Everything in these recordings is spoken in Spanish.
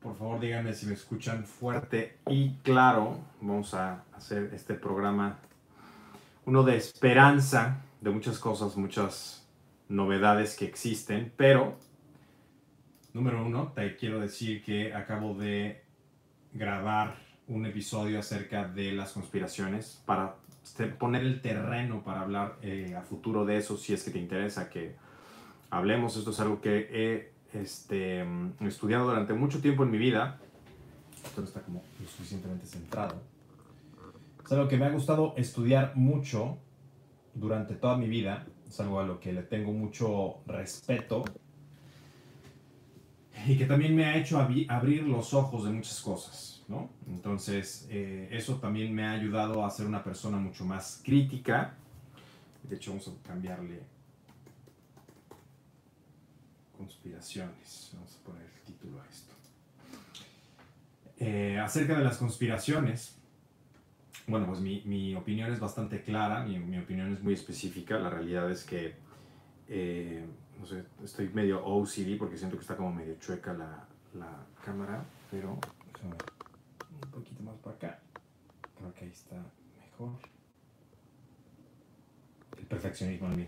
Por favor, díganme si me escuchan fuerte y claro. Vamos a hacer este programa uno de esperanza de muchas cosas, muchas novedades que existen, pero número uno, te quiero decir que acabo de grabar un episodio acerca de las conspiraciones para poner el terreno para hablar eh, a futuro de eso, si es que te interesa que hablemos. Esto es algo que he este, estudiado durante mucho tiempo en mi vida. Esto está como lo suficientemente centrado. Es algo que me ha gustado estudiar mucho durante toda mi vida. Es algo a lo que le tengo mucho respeto. Y que también me ha hecho abrir los ojos de muchas cosas. ¿no? Entonces, eh, eso también me ha ayudado a ser una persona mucho más crítica. De hecho, vamos a cambiarle conspiraciones. Vamos a poner el título a esto. Eh, acerca de las conspiraciones, bueno, pues mi, opinión es bastante clara, mi, opinión es muy específica. La realidad es que, eh, no sé, estoy medio OCD porque siento que está como medio chueca la, cámara, pero un poquito más para acá. Creo que ahí está mejor. El perfeccionismo mí.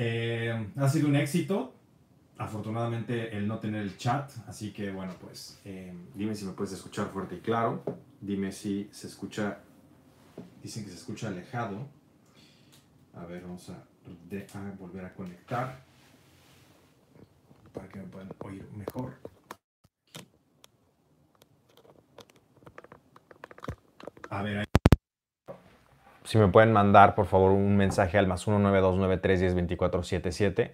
Eh, ha sido un éxito. Afortunadamente el no tener el chat, así que bueno, pues eh, dime si me puedes escuchar fuerte y claro. Dime si se escucha, dicen que se escucha alejado. A ver, vamos a, volver a conectar para que me puedan oír mejor. A ver, ahí si me pueden mandar, por favor, un mensaje al más 19293102477.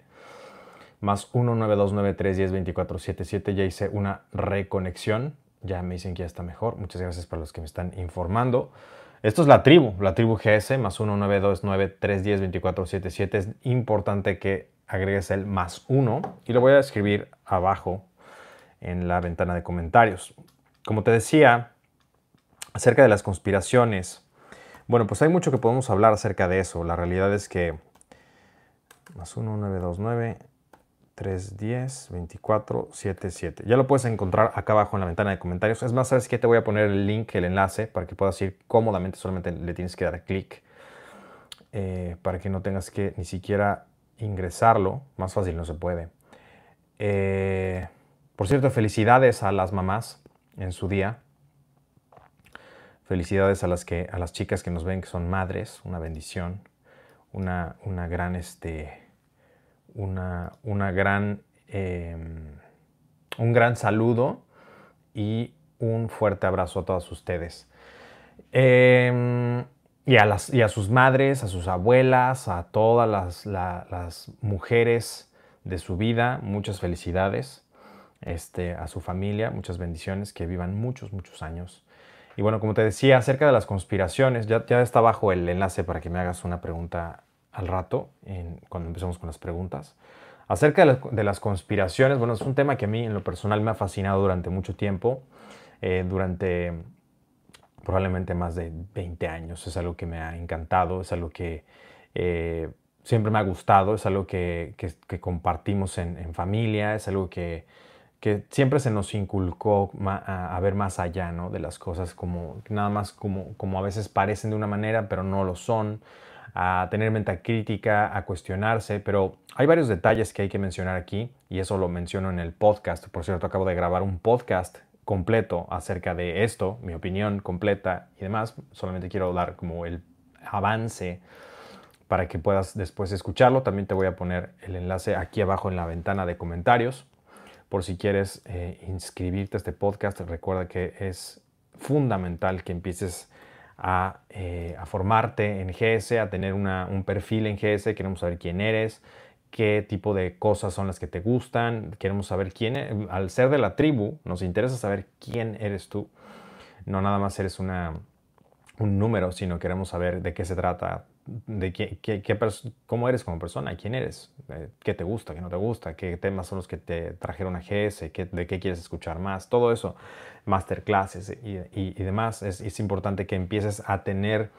Más 19293102477. Ya hice una reconexión. Ya me dicen que ya está mejor. Muchas gracias para los que me están informando. Esto es la tribu, la tribu GS, más 19293102477. Es importante que agregues el más 1 y lo voy a escribir abajo en la ventana de comentarios. Como te decía, acerca de las conspiraciones, bueno, pues hay mucho que podemos hablar acerca de eso. La realidad es que más 1, 9, 2, 9, 3, 10, 24, 7, 7. Ya lo puedes encontrar acá abajo en la ventana de comentarios. Es más, ¿sabes qué? Te voy a poner el link, el enlace, para que puedas ir cómodamente. Solamente le tienes que dar clic eh, para que no tengas que ni siquiera ingresarlo. Más fácil no se puede. Eh, por cierto, felicidades a las mamás en su día. Felicidades a las, que, a las chicas que nos ven que son madres, una bendición, una, una gran, este, una, una gran, em, un gran saludo y un fuerte abrazo a todas ustedes. Em, y, a las, y, a sus madres, a sus abuelas, a todas las, las mujeres de su vida, muchas felicidades. Este, a su familia, muchas bendiciones, que vivan muchos, muchos años y bueno, como te decía, acerca de las conspiraciones, ya, ya está abajo el enlace para que me hagas una pregunta al rato, cuando empecemos con las preguntas. Acerca de, las conspiraciones, bueno, es un tema que a mí en lo personal me ha fascinado durante mucho tiempo, eh, durante probablemente más de 20 años. Es algo que me ha encantado, es algo que eh, siempre me ha gustado, es algo que, que, compartimos en, en, familia, es algo que que siempre se nos inculcó a, ver más allá ¿no? de las cosas, como nada más como, como a veces parecen de una manera, pero no lo son, a tener mente crítica, a cuestionarse, pero hay varios detalles que hay que mencionar aquí, y eso lo menciono en el podcast. Por cierto, acabo de grabar un podcast completo acerca de esto, mi opinión completa y demás. Solamente quiero dar como el avance para que puedas después escucharlo. También te voy a poner el enlace aquí abajo en la ventana de comentarios por si quieres eh, inscribirte a este podcast, recuerda que es fundamental que empieces a, eh, formarte en GS, a tener un perfil en GS, queremos saber quién eres, qué tipo de cosas son las que te gustan, queremos saber quién, e-, al ser de la tribu, nos interesa saber quién eres tú, no nada más eres un número, sino queremos saber de qué se trata de qué, cómo eres como persona, quién eres, eh, qué te gusta, qué no te gusta, qué temas son los que te trajeron a GS, qué, de qué quieres escuchar más, todo eso, masterclasses y, y, demás. Es, es, importante que empieces a tener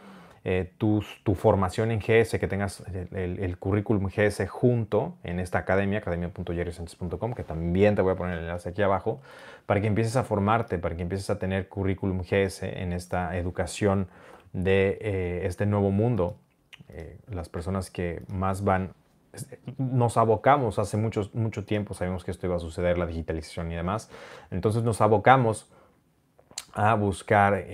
eh, tu, formación en GS, que tengas el, currículum GS junto en esta academia, academia.jerrysanchez.com, que también te voy a poner el enlace aquí abajo, para que empieces a formarte, para que empieces a tener currículum GS en esta educación de eh, este nuevo mundo. Eh, las personas que más van, nos abocamos hace mucho, mucho tiempo, sabemos que esto iba a suceder, la digitalización y demás, entonces nos abocamos a buscar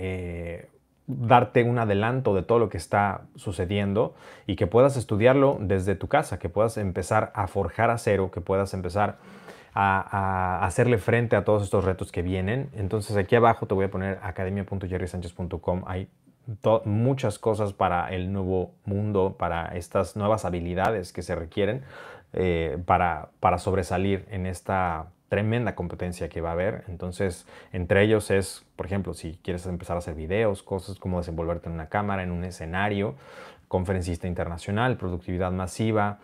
darte un adelanto de todo lo que está sucediendo y que puedas estudiarlo desde tu casa, que puedas empezar a forjar a cero, que puedas empezar a, hacerle frente a todos estos retos que vienen. Entonces aquí abajo te voy a poner academia.jerrysanchez.com. Hay muchas cosas para el nuevo mundo, para estas nuevas habilidades que se requieren eh, para, para sobresalir en esta tremenda competencia que va a haber. Entonces, entre ellos es, por ejemplo, si quieres empezar a hacer videos, cosas como desenvolverte en una cámara, en un escenario, conferencista internacional, productividad masiva,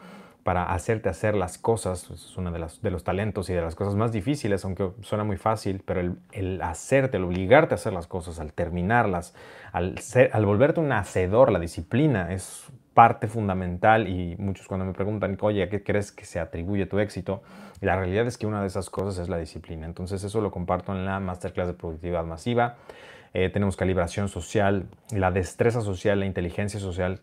para hacerte hacer las cosas, es uno de, de, los talentos y de las cosas más difíciles, aunque suena muy fácil, pero el, hacerte, el obligarte a hacer las cosas, al terminarlas, al, ser, al volverte un hacedor, la disciplina es parte fundamental y muchos cuando me preguntan, oye, ¿a qué crees que se atribuye tu éxito? La realidad es que una de esas cosas es la disciplina. Entonces eso lo comparto en la Masterclass de Productividad Masiva. Eh, tenemos calibración social, la destreza social, la inteligencia social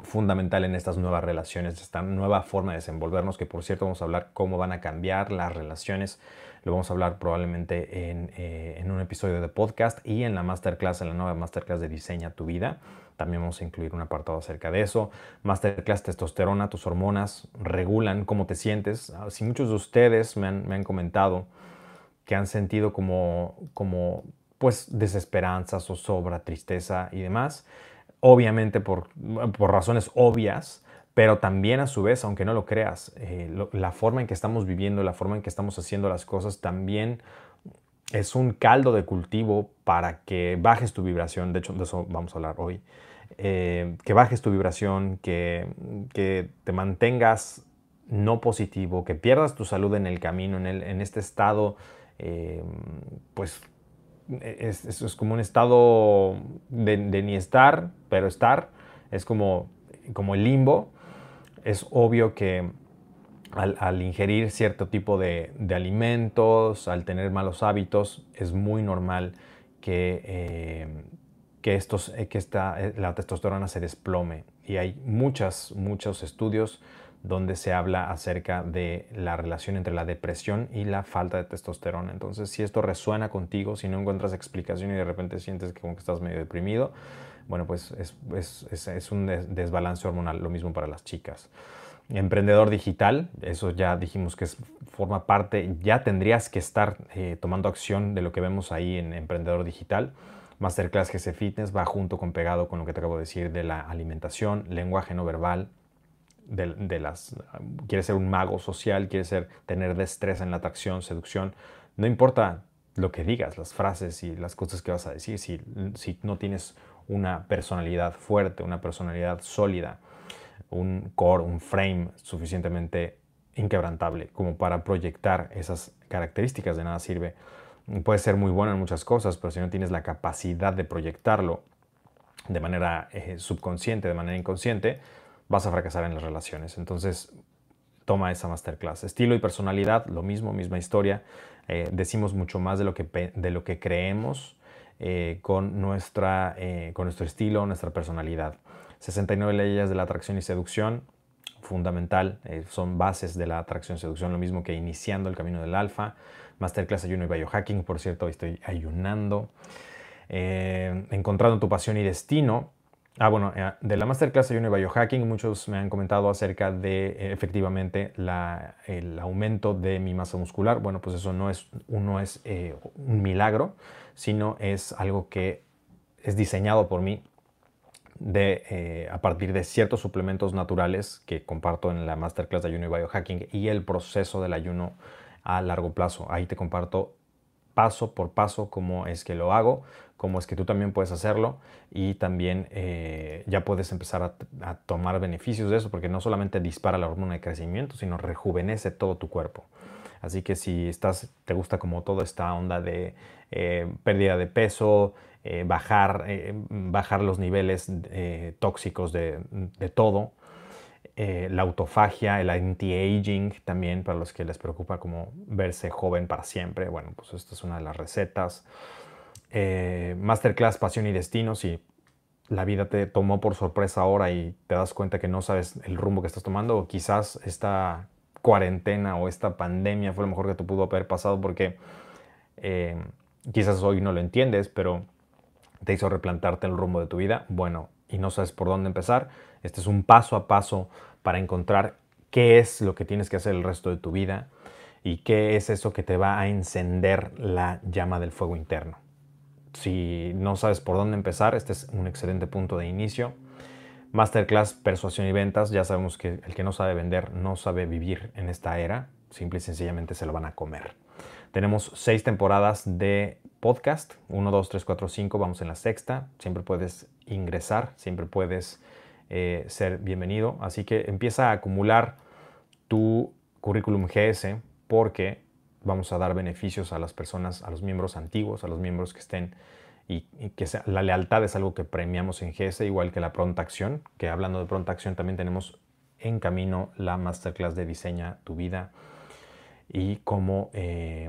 fundamental en estas nuevas relaciones, esta nueva forma de desenvolvernos, que por cierto vamos a hablar cómo van a cambiar las relaciones, lo vamos a hablar probablemente en, eh, en un episodio de podcast y en la masterclass, en la nueva masterclass de Diseña tu vida. También vamos a incluir un apartado acerca de eso. Masterclass testosterona, tus hormonas regulan cómo te sientes. Ah, si muchos de ustedes me han, comentado que han sentido como, como pues desesperanza, zozobra, tristeza y demás, obviamente por, por razones obvias, pero también a su vez, aunque no lo creas, eh, la forma en que estamos viviendo, la forma en que estamos haciendo las cosas también es un caldo de cultivo para que bajes tu vibración. De hecho, de eso vamos a hablar hoy. Eh, que bajes tu vibración, que, te mantengas no positivo, que pierdas tu salud en el camino, en, el, en este estado, eh, pues es, es, como un estado de, ni estar, pero estar, es como, como el limbo. Es obvio que al, ingerir cierto tipo de, alimentos, al tener malos hábitos, es muy normal que, eh, que, estos, eh, que esta, eh, la testosterona se desplome. Y hay muchas, muchos estudios donde se habla acerca de la relación entre la depresión y la falta de testosterona. Entonces, si esto resuena contigo, si no encuentras explicación y de repente sientes que como estás medio deprimido, bueno, pues es, es, es un desbalance hormonal, lo mismo para las chicas. Emprendedor digital, eso ya dijimos que forma parte, ya tendrías que estar eh, tomando acción de lo que vemos ahí en Emprendedor Digital. Masterclass GC Fitness va junto con pegado con lo que te acabo de decir de la alimentación, lenguaje no verbal, de, las, quieres ser un mago social, quieres ser, tener destreza en la atracción, seducción, no importa lo que digas, las frases y las cosas que vas a decir, si, si no tienes una personalidad fuerte, una personalidad sólida, un core, un frame suficientemente inquebrantable como para proyectar esas características. De nada sirve. Puede ser muy bueno en muchas cosas, pero si no tienes la capacidad de proyectarlo de manera eh, subconsciente, de manera inconsciente, vas a fracasar en las relaciones. Entonces, toma esa masterclass. Estilo y personalidad, lo mismo, misma historia. Eh, decimos mucho más de lo que, de lo que creemos eh, con, nuestra, con nuestro estilo, nuestra personalidad. 69 leyes de la atracción y seducción, fundamental, eh, son bases de la atracción y seducción, lo mismo que iniciando el camino del alfa. Masterclass ayuno y biohacking, por cierto, hoy estoy ayunando. Eh, encontrando tu pasión y destino. Ah, bueno, eh, de la Masterclass ayuno y biohacking, muchos me han comentado acerca de efectivamente el aumento de mi masa muscular. Bueno, pues eso no es, uno es un milagro, sino es algo que es diseñado por mí de, eh, a partir de ciertos suplementos naturales que comparto en la masterclass de ayuno y biohacking y el proceso del ayuno a largo plazo. Ahí te comparto paso por paso cómo es que lo hago, cómo es que tú también puedes hacerlo y también eh, ya puedes empezar a, tomar beneficios de eso porque no solamente dispara la hormona de crecimiento, sino rejuvenece todo tu cuerpo. Así que si estás, te gusta como toda esta onda de eh, pérdida de peso, eh, bajar, bajar los niveles tóxicos de, de todo, la autofagia, el anti-aging también para los que les preocupa como verse joven para siempre. Bueno, pues esta es una de las recetas. Masterclass Pasión y Destino, si la vida te tomó por sorpresa ahora y te das cuenta que no sabes el rumbo que estás tomando, o quizás esta cuarentena o esta pandemia fue lo mejor que te pudo haber pasado porque eh, quizás hoy no lo entiendes, pero te hizo replantarte el rumbo de tu vida. Bueno, y no sabes por dónde empezar. Este es un paso a paso para encontrar qué es lo que tienes que hacer el resto de tu vida y qué es eso que te va a encender la llama del fuego interno. Si no sabes por dónde empezar, este es un excelente punto de inicio. Masterclass Persuasión y Ventas, ya sabemos que el que no sabe vender no sabe vivir en esta era, simple y sencillamente se lo van a comer. Tenemos seis temporadas de podcast, 1, 2, 3, 4, 5, vamos en la sexta, siempre puedes ingresar, siempre puedes eh, ser bienvenido, así que empieza a acumular tu currículum GS porque vamos a dar beneficios a las personas, a los miembros antiguos, a los miembros que estén y, que la lealtad es algo que premiamos en GS, igual que la pronta acción, que hablando de pronta acción también tenemos en camino la masterclass de diseña tu vida y cómo eh,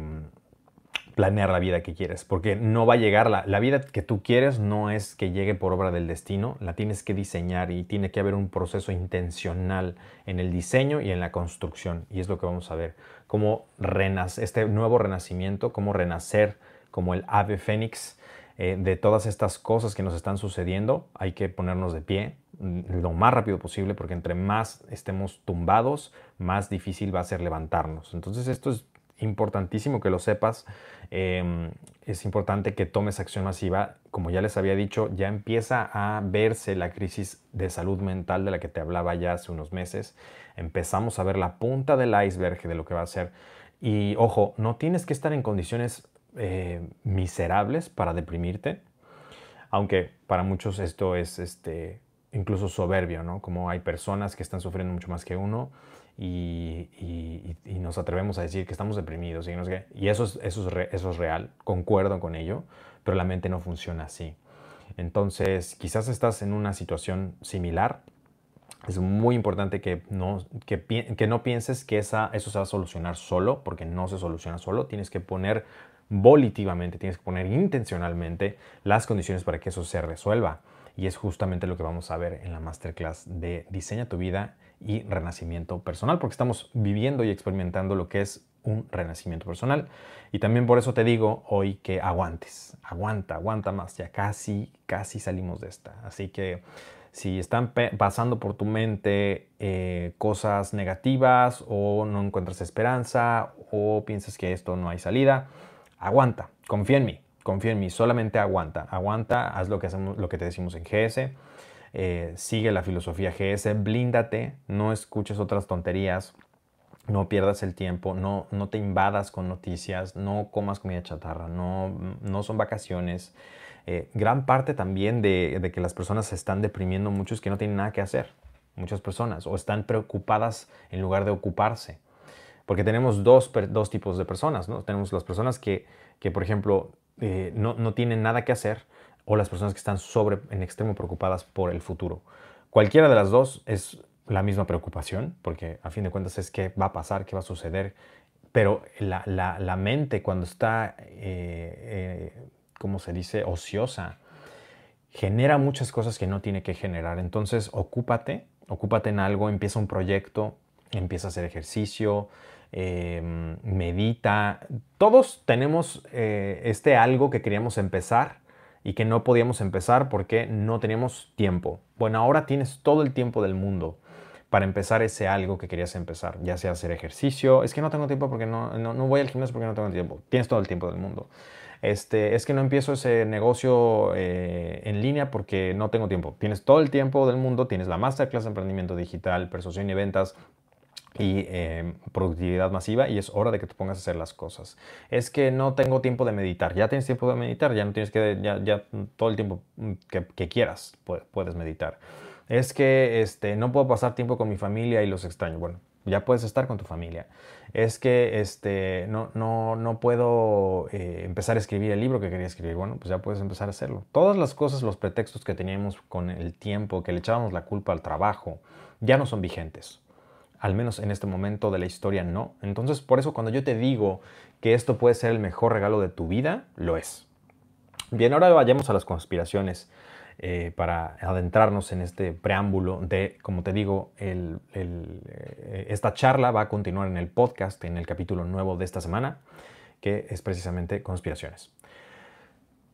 planear la vida que quieres, porque no va a llegar, la, la, vida que tú quieres no es que llegue por obra del destino, la tienes que diseñar y tiene que haber un proceso intencional en el diseño y en la construcción, y es lo que vamos a ver, cómo renace, este nuevo renacimiento, cómo renacer como el ave fénix, eh, de todas estas cosas que nos están sucediendo, hay que ponernos de pie mm, lo más rápido posible porque entre más estemos tumbados, más difícil va a ser levantarnos. Entonces esto es importantísimo que lo sepas. Em, es importante que tomes acción masiva. Como ya les había dicho, ya empieza a verse la crisis de salud mental de la que te hablaba ya hace unos meses. Empezamos a ver la punta del iceberg de lo que va a ser. Y ojo, no tienes que estar en condiciones eh, miserables para deprimirte, aunque para muchos esto es este, incluso soberbio, ¿no? Como hay personas que están sufriendo mucho más que uno y, nos atrevemos a decir que estamos deprimidos y, y eso, es, eso, es eso es real, concuerdo con ello, pero la mente no funciona así. Entonces, quizás estás en una situación similar. Es muy importante que no, que, que no pienses que esa, eso se va a solucionar solo, porque no se soluciona solo. Tienes que poner volitivamente, tienes que poner intencionalmente las condiciones para que eso se resuelva. Y es justamente lo que vamos a ver en la masterclass de Diseña tu vida y renacimiento personal, porque estamos viviendo y experimentando lo que es un renacimiento personal. Y también por eso te digo hoy que aguantes, aguanta, aguanta más, ya casi, casi salimos de esta. Así que si están pasando por tu mente eh, cosas negativas o no encuentras esperanza o piensas que esto no hay salida, aguanta, confía en mí, confía en mí, solamente aguanta, aguanta, haz lo que, hacemos, lo que te decimos en GS, eh, sigue la filosofía GS, blíndate, no escuches otras tonterías, no pierdas el tiempo, no, no te invadas con noticias, no comas comida chatarra, no, no son vacaciones. Eh, gran parte también de, de, que las personas se están deprimiendo mucho es que no tienen nada que hacer, muchas personas, o están preocupadas en lugar de ocuparse. Porque tenemos dos, dos tipos de personas, ¿no? Tenemos las personas que, que por ejemplo, eh, no, no, tienen nada que hacer o las personas que están sobre, en extremo preocupadas por el futuro. Cualquiera de las dos es la misma preocupación, porque a fin de cuentas es qué va a pasar, qué va a suceder, pero la, la, la mente cuando está, eh, eh, como se dice?, ociosa, genera muchas cosas que no tiene que generar. Entonces, ocúpate, ocúpate en algo, empieza un proyecto, empieza a hacer ejercicio, Em, medita. Todos tenemos eh, este algo que queríamos empezar y que no podíamos empezar porque no teníamos tiempo. Bueno, ahora tienes todo el tiempo del mundo para empezar ese algo que querías empezar, ya sea hacer ejercicio. Es que no tengo tiempo porque no, no, voy al gimnasio porque no tengo tiempo. Tienes todo el tiempo del mundo. Este, es que no empiezo ese negocio eh, en línea porque no tengo tiempo. Tienes todo el tiempo del mundo, tienes la Masterclass de Emprendimiento Digital, Persuasión y Ventas, y em, productividad masiva y es hora de que te pongas a hacer las cosas. Es que no tengo tiempo de meditar. Ya tienes tiempo de meditar, ya no tienes que, ya, ya todo el tiempo mm, que, quieras puedes meditar. Es que este, no puedo pasar tiempo con mi familia y los extraño. Bueno, ya puedes estar con tu familia. Es que este, no, no, no puedo eh, empezar a escribir el libro que quería escribir. Bueno, pues ya puedes empezar a hacerlo. Todas las cosas, los pretextos que teníamos con el tiempo, que le echábamos la culpa al trabajo, ya no son vigentes. Al menos en este momento de la historia no. Entonces, por eso cuando yo te digo que esto puede ser el mejor regalo de tu vida, lo es. Bien, ahora vayamos a las conspiraciones. Eh, para adentrarnos en este preámbulo de, como te digo, eh, esta charla va a continuar en el podcast, en el capítulo nuevo de esta semana, que es precisamente conspiraciones.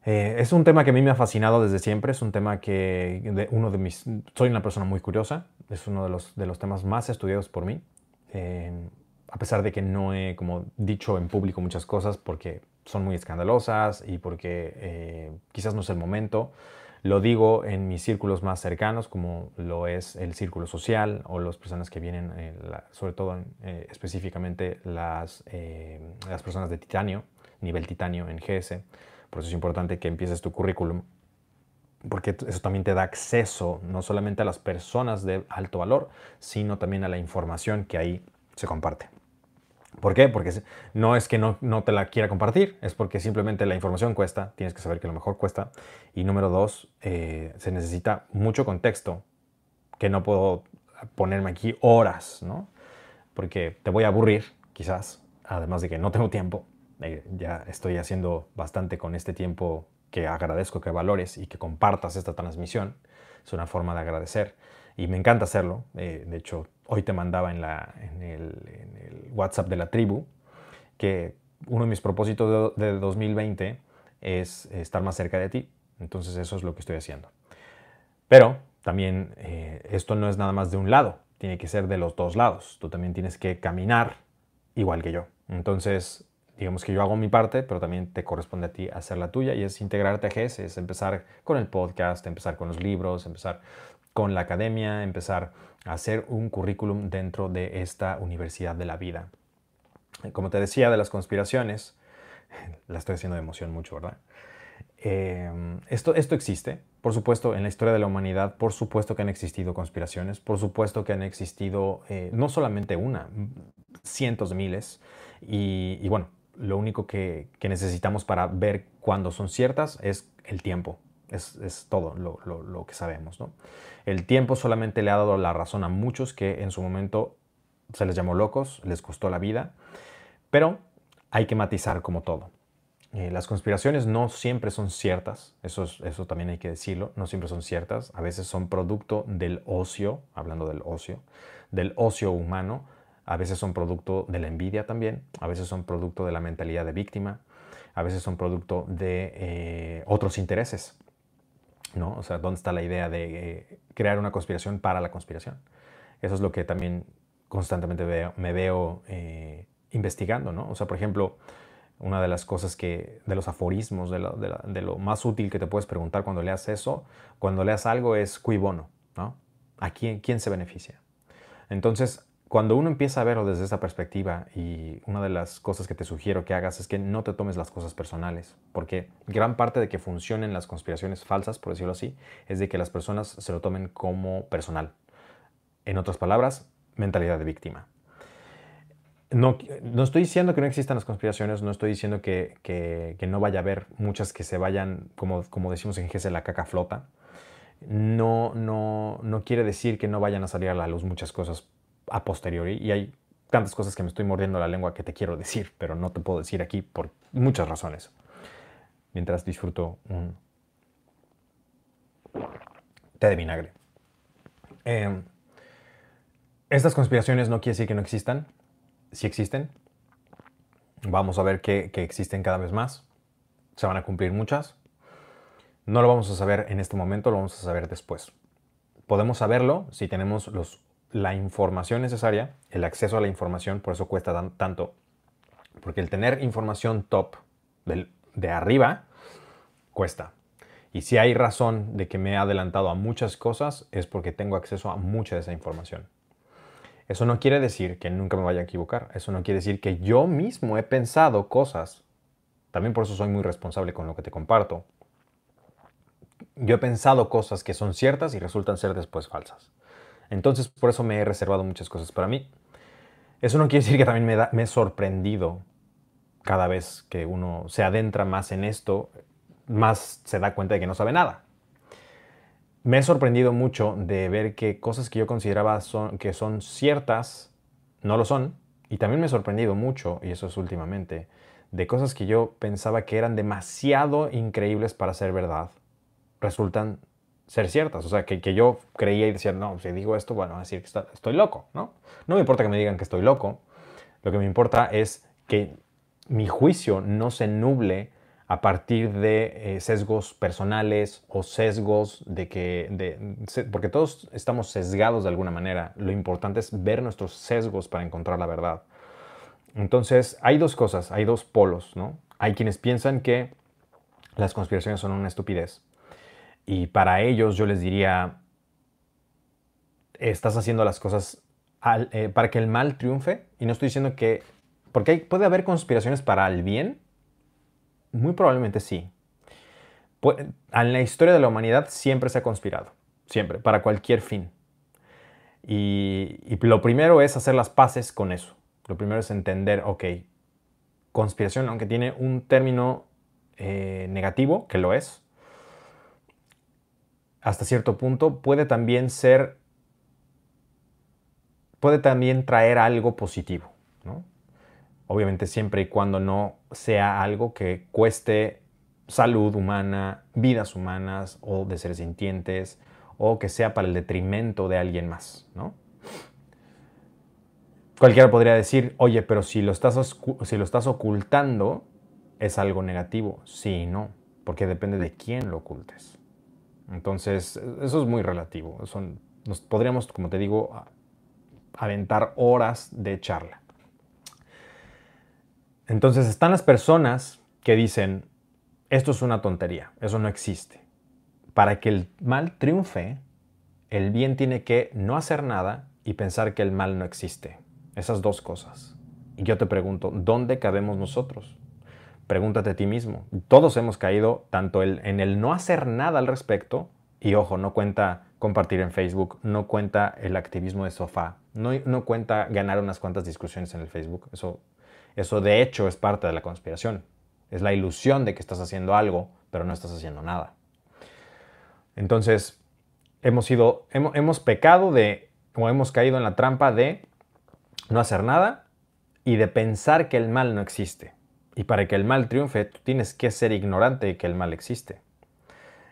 Eh, es un tema que a mí me ha fascinado desde siempre, es un tema que uno de mis, soy una persona muy curiosa, es uno de los, de los temas más estudiados por mí, a pesar de que no he como dicho en público muchas cosas porque son muy escandalosas y porque quizás no es el momento. Lo digo en mis círculos más cercanos, como lo es el círculo social o las personas que vienen, eh, sobre todo eh, específicamente las, eh, las personas de titanio, nivel titanio en GS. Por eso es importante que empieces tu currículum, porque eso también te da acceso no solamente a las personas de alto valor, sino también a la información que ahí se comparte. ¿Por qué? Porque no es que no, te la quiera compartir, es porque simplemente la información cuesta, tienes que saber que lo mejor cuesta. Y número dos, eh, se necesita mucho contexto, que no puedo ponerme aquí horas, ¿no? Porque te voy a aburrir, quizás, además de que no tengo tiempo. Eh, ya estoy haciendo bastante con este tiempo que agradezco que valores y que compartas esta transmisión. Es una forma de agradecer y me encanta hacerlo. Eh, de hecho, hoy te mandaba en, la, en, el, WhatsApp de la tribu que uno de mis propósitos de, 2020 es estar más cerca de ti. Entonces eso es lo que estoy haciendo. Pero también eh, esto no es nada más de un lado, tiene que ser de los dos lados. Tú también tienes que caminar igual que yo. Entonces, digamos que yo hago mi parte, pero también te corresponde a ti hacer la tuya y es integrarte a GES, es empezar con el podcast, empezar con los libros, empezar con la academia, empezar a hacer un currículum dentro de esta universidad de la vida. Como te decía de las conspiraciones, la estoy haciendo de emoción mucho, ¿verdad? Em, esto, esto existe, por supuesto, en la historia de la humanidad, por supuesto que han existido conspiraciones, por supuesto que han existido eh, no solamente una, cientos de miles, y, bueno, lo único que, que necesitamos para ver cuándo son ciertas es el tiempo, es, todo lo, que sabemos. El tiempo solamente le ha dado la razón a muchos que en su momento se les llamó locos, les costó la vida, pero hay que matizar como todo. Eh, las conspiraciones no siempre son ciertas, eso, eso también hay que decirlo, no siempre son ciertas, a veces son producto del ocio, hablando del ocio, del ocio humano, a veces son producto de la envidia también, a veces son producto de la mentalidad de víctima, a veces son producto de eh, otros intereses. ¿No? O sea, ¿dónde está la idea de eh, crear una conspiración para la conspiración? Eso es lo que también constantemente veo, me veo eh, investigando, ¿no? O sea, por ejemplo, una de las cosas que, de los aforismos, de lo, más útil que te puedes preguntar cuando leas eso, cuando leas algo es cui bono, ¿no? ¿A quién se beneficia? Entonces, cuando uno empieza a verlo desde esa perspectiva, y una de las cosas que te sugiero que hagas es que no te tomes las cosas personales, porque gran parte de que funcionen las conspiraciones falsas, por decirlo así, es de que las personas se lo tomen como personal. En otras palabras, mentalidad de víctima. No, no estoy diciendo que no existan las conspiraciones, no estoy diciendo que, que, no vaya a haber muchas que se vayan, como, como decimos en GESE, la caca flota. No, no, no quiere decir que no vayan a salir a la luz muchas cosas a posteriori y hay tantas cosas que me estoy mordiendo la lengua que te quiero decir, pero no te puedo decir aquí por muchas razones. Mientras disfruto un té de vinagre. Em, estas conspiraciones no quiere decir que no existan. Si existen, vamos a ver que existen cada vez más. Se van a cumplir muchas. No lo vamos a saber en este momento, lo vamos a saber después. Podemos saberlo si tenemos los la información necesaria, el acceso a la información, por eso cuesta tanto, porque el tener información top de arriba cuesta. Y si hay razón de que me he adelantado a muchas cosas, es porque tengo acceso a mucha de esa información. Eso no quiere decir que nunca me vaya a equivocar. Eso no quiere decir que yo mismo he pensado cosas. También por eso soy muy responsable con lo que te comparto. Yo he pensado cosas que son ciertas y resultan ser después falsas. Entonces, por eso me he reservado muchas cosas para mí. Eso no quiere decir que también me, he sorprendido cada vez que uno se adentra más en esto, más se da cuenta de que no sabe nada. Me he sorprendido mucho de ver que cosas que yo consideraba que son ciertas, no lo son. Y también me he sorprendido mucho, y eso es últimamente, de cosas que yo pensaba que eran demasiado increíbles para ser verdad, resultan ser ciertas. O sea, que, que yo creía y decía, no, si digo esto, bueno, a decir que estoy loco, ¿no? No me importa que me digan que estoy loco. Lo que me importa es que mi juicio no se nuble a partir de eh, sesgos personales o sesgos de que, de, porque todos estamos sesgados de alguna manera. Lo importante es ver nuestros sesgos para encontrar la verdad. Entonces, hay dos cosas, hay dos polos, ¿no? Hay quienes piensan que las conspiraciones son una estupidez. Y para ellos yo les diría, estás haciendo las cosas eh, para que el mal triunfe. Y no estoy diciendo que porque puede haber conspiraciones para el bien. Muy probablemente sí. En la historia de la humanidad siempre se ha conspirado. Siempre, para cualquier fin. Y, lo primero es hacer las paces con eso. Lo primero es entender, ok, conspiración, aunque tiene un término eh, negativo, que lo es, hasta cierto punto, puede también ser, puede también traer algo positivo, obviamente siempre y cuando no sea algo que cueste salud humana, vidas humanas o de seres sintientes o que sea para el detrimento de alguien más, ¿no? Cualquiera podría decir, oye, pero si lo estás, si lo estás ocultando, es algo negativo. Sí y no, porque depende de quién lo ocultes. Entonces, eso es muy relativo. nos podríamos, como te digo, aventar horas de charla. Entonces están las personas que dicen, esto es una tontería, eso no existe. Para que el mal triunfe, el bien tiene que no hacer nada y pensar que el mal no existe. Esas dos cosas. Y yo te pregunto, ¿dónde cabemos nosotros? Pregúntate a ti mismo. Todos hemos caído tanto en el no hacer nada al respecto, y ojo, no cuenta compartir en Facebook, no cuenta el activismo de sofá, no, no cuenta ganar unas cuantas discusiones en el Facebook, eso eso de hecho es parte de la conspiración. Es la ilusión de que estás haciendo algo, pero no estás haciendo nada. Entonces, hemos, sido, hemos, pecado de, o hemos caído en la trampa de no hacer nada y de pensar que el mal no existe. Y para que el mal triunfe, tú tienes que ser ignorante de que el mal existe.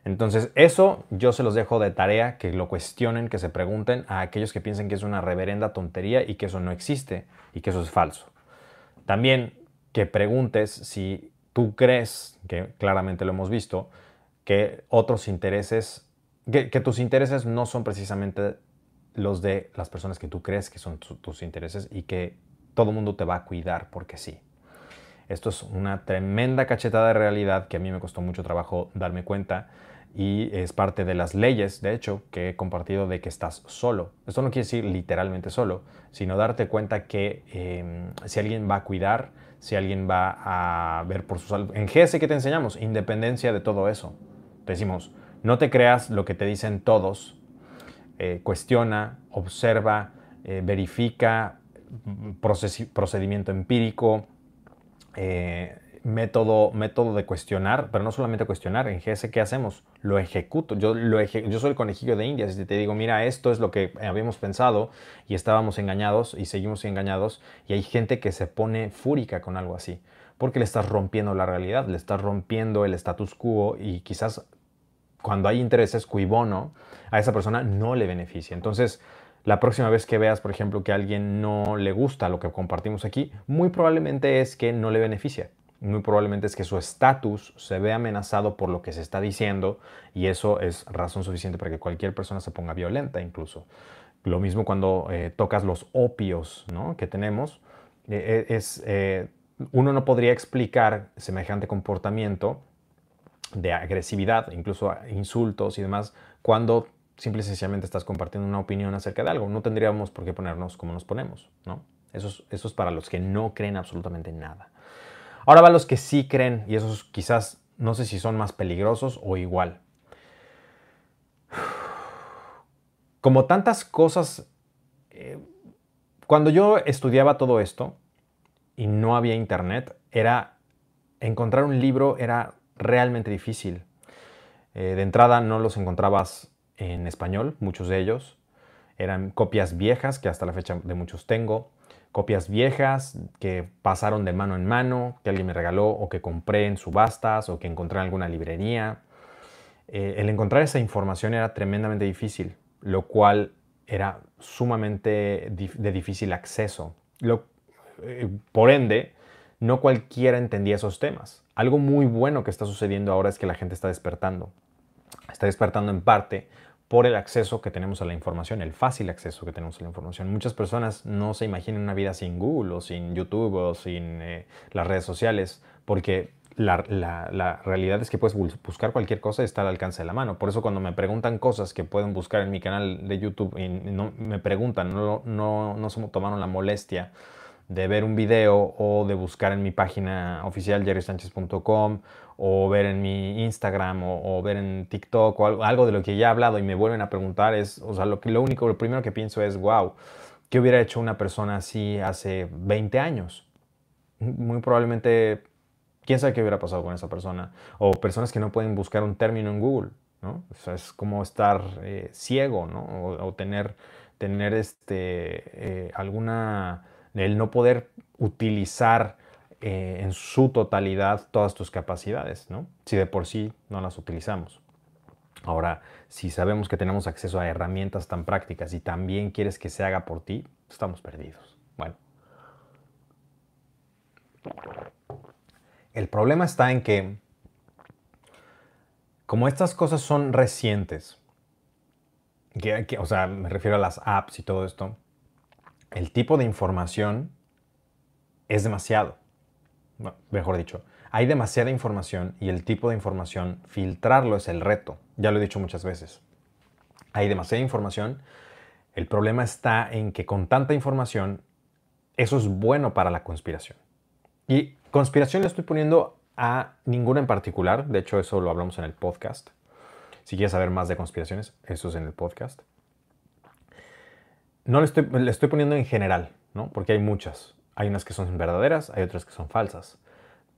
Entonces, eso yo se los dejo de tarea, que lo cuestionen, que se pregunten a aquellos que piensen que es una reverenda tontería y que eso no existe y que eso es falso. También que preguntes si tú crees, que claramente lo hemos visto, que otros intereses, que, tus intereses no son precisamente los de las personas que tú crees que son tus intereses y que todo el mundo te va a cuidar porque sí. Esto es una tremenda cachetada de realidad que a mí me costó mucho trabajo darme cuenta y es parte de las leyes, de hecho, que he compartido de que estás solo. Esto no quiere decir literalmente solo, sino darte cuenta que em, si alguien va a cuidar, si alguien va a ver por su salud. En GS, ¿qué te enseñamos? Independencia de todo eso. Te decimos, no te creas lo que te dicen todos. Eh, cuestiona, observa, eh, verifica, procedimiento empírico, eh, método, método de cuestionar, pero no solamente cuestionar, en GS, ¿qué hacemos? Lo ejecuto. Yo, lo yo soy el conejillo de Indias y te digo, mira, esto es lo que habíamos pensado y estábamos engañados y seguimos engañados y hay gente que se pone fúrica con algo así, porque le estás rompiendo la realidad, le estás rompiendo el status quo y quizás cuando hay intereses cui bono, a esa persona no le beneficia. Entonces, la próxima vez que veas, por ejemplo, que a alguien no le gusta lo que compartimos aquí, muy probablemente es que no le beneficia muy probablemente es que su estatus se ve amenazado por lo que se está diciendo y eso es razón suficiente para que cualquier persona se ponga violenta incluso. Lo mismo cuando eh, tocas los opios que tenemos, eh, eh, es, uno no podría explicar semejante comportamiento de agresividad, incluso insultos y demás, cuando simple y sencillamente estás compartiendo una opinión acerca de algo. No tendríamos por qué ponernos como nos ponemos. ¿no? Eso, eso es para los que no creen absolutamente nada. Ahora va los que sí creen y esos quizás no sé si son más peligrosos o igual. Como tantas cosas, eh, cuando yo estudiaba todo esto y no había internet, era encontrar un libro era realmente difícil. Eh, de entrada no los encontrabas en español, muchos de ellos. Eran copias viejas, que hasta la fecha de muchos tengo. Copias viejas que pasaron de mano en mano, que alguien me regaló o que compré en subastas o que encontré en alguna librería. Eh, el encontrar esa información era tremendamente difícil, lo cual era sumamente de difícil acceso. Eh, por ende, no cualquiera entendía esos temas. Algo muy bueno que está sucediendo ahora es que la gente está despertando. Está despertando en parte por el acceso que tenemos a la información, el fácil acceso que tenemos a la información. Muchas personas no se imaginan una vida sin Google o sin YouTube o sin eh, las redes sociales, porque la, realidad es que puedes buscar cualquier cosa y está al alcance de la mano. Por eso cuando me preguntan cosas que pueden buscar en mi canal de YouTube y no, me preguntan, no, no, no se tomaron la molestia de ver un video o de buscar en mi página oficial jerrysanchez.com o ver en mi Instagram o, ver en TikTok o algo, de lo que ya he hablado y me vuelven a preguntar es, o sea, lo, que, lo único, lo primero que pienso es, wow, ¿qué hubiera hecho una persona así hace 20 años? Muy probablemente, quién sabe qué hubiera pasado con esa persona. O personas que no pueden buscar un término en Google, ¿no? O sea, es como estar eh, ciego, ¿no? O, tener, tener este, eh, alguna el no poder utilizar eh, en su totalidad todas tus capacidades, ¿no? Si de por sí no las utilizamos. Ahora, si sabemos que tenemos acceso a herramientas tan prácticas y también quieres que se haga por ti, estamos perdidos. Bueno. El problema está en que, como estas cosas son recientes, o sea, me refiero a las apps y todo esto, el tipo de información es demasiado. Mejor dicho, hay demasiada información y el tipo de información, filtrarlo es el reto. Ya lo he dicho muchas veces. Hay demasiada información. El problema está en que con tanta información, eso es bueno para la conspiración. Y conspiración le estoy poniendo a ninguna en particular. De hecho, eso lo hablamos en el podcast. Si quieres saber más de conspiraciones, eso es en el podcast no le estoy, le estoy poniendo en general, ¿no? Porque hay muchas. Hay unas que son verdaderas, hay otras que son falsas.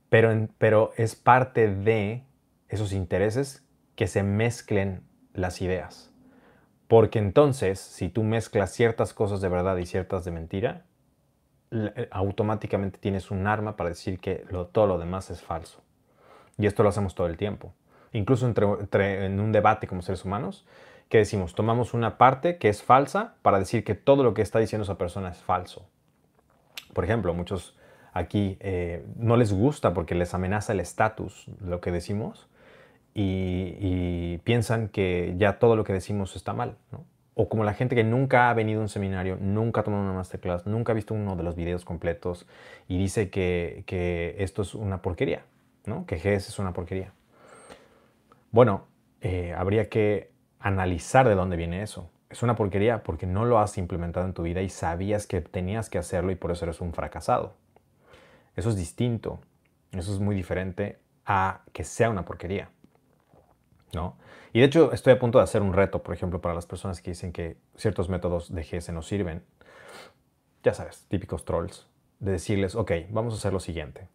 Pero, pero es parte de esos intereses que se mezclen las ideas. Porque entonces, si tú mezclas ciertas cosas de verdad y ciertas de mentira, eh, automáticamente tienes un arma para decir que todo lo demás es falso. Y esto lo hacemos todo el tiempo. Incluso entre, en un debate como seres humanos, ¿qué decimos? Tomamos una parte que es falsa para decir que todo lo que está diciendo esa persona es falso. Por ejemplo, muchos aquí eh, no les gusta porque les amenaza el estatus lo que decimos y, piensan que ya todo lo que decimos está mal. O como la gente que nunca ha venido a un seminario, nunca ha tomado una masterclass, nunca ha visto uno de los videos completos y dice que, esto es una porquería, ¿no? que GS es una porquería. Bueno, eh, habría que analizar de dónde viene eso. Es una porquería porque no lo has implementado en tu vida y sabías que tenías que hacerlo y por eso eres un fracasado. Eso es distinto. Eso es muy diferente a que sea una porquería. ¿No? Y de hecho estoy a punto de hacer un reto, por ejemplo, para las personas que dicen que ciertos métodos de GS no sirven. Ya sabes, típicos trolls. De decirles, ok, vamos a hacer lo siguiente.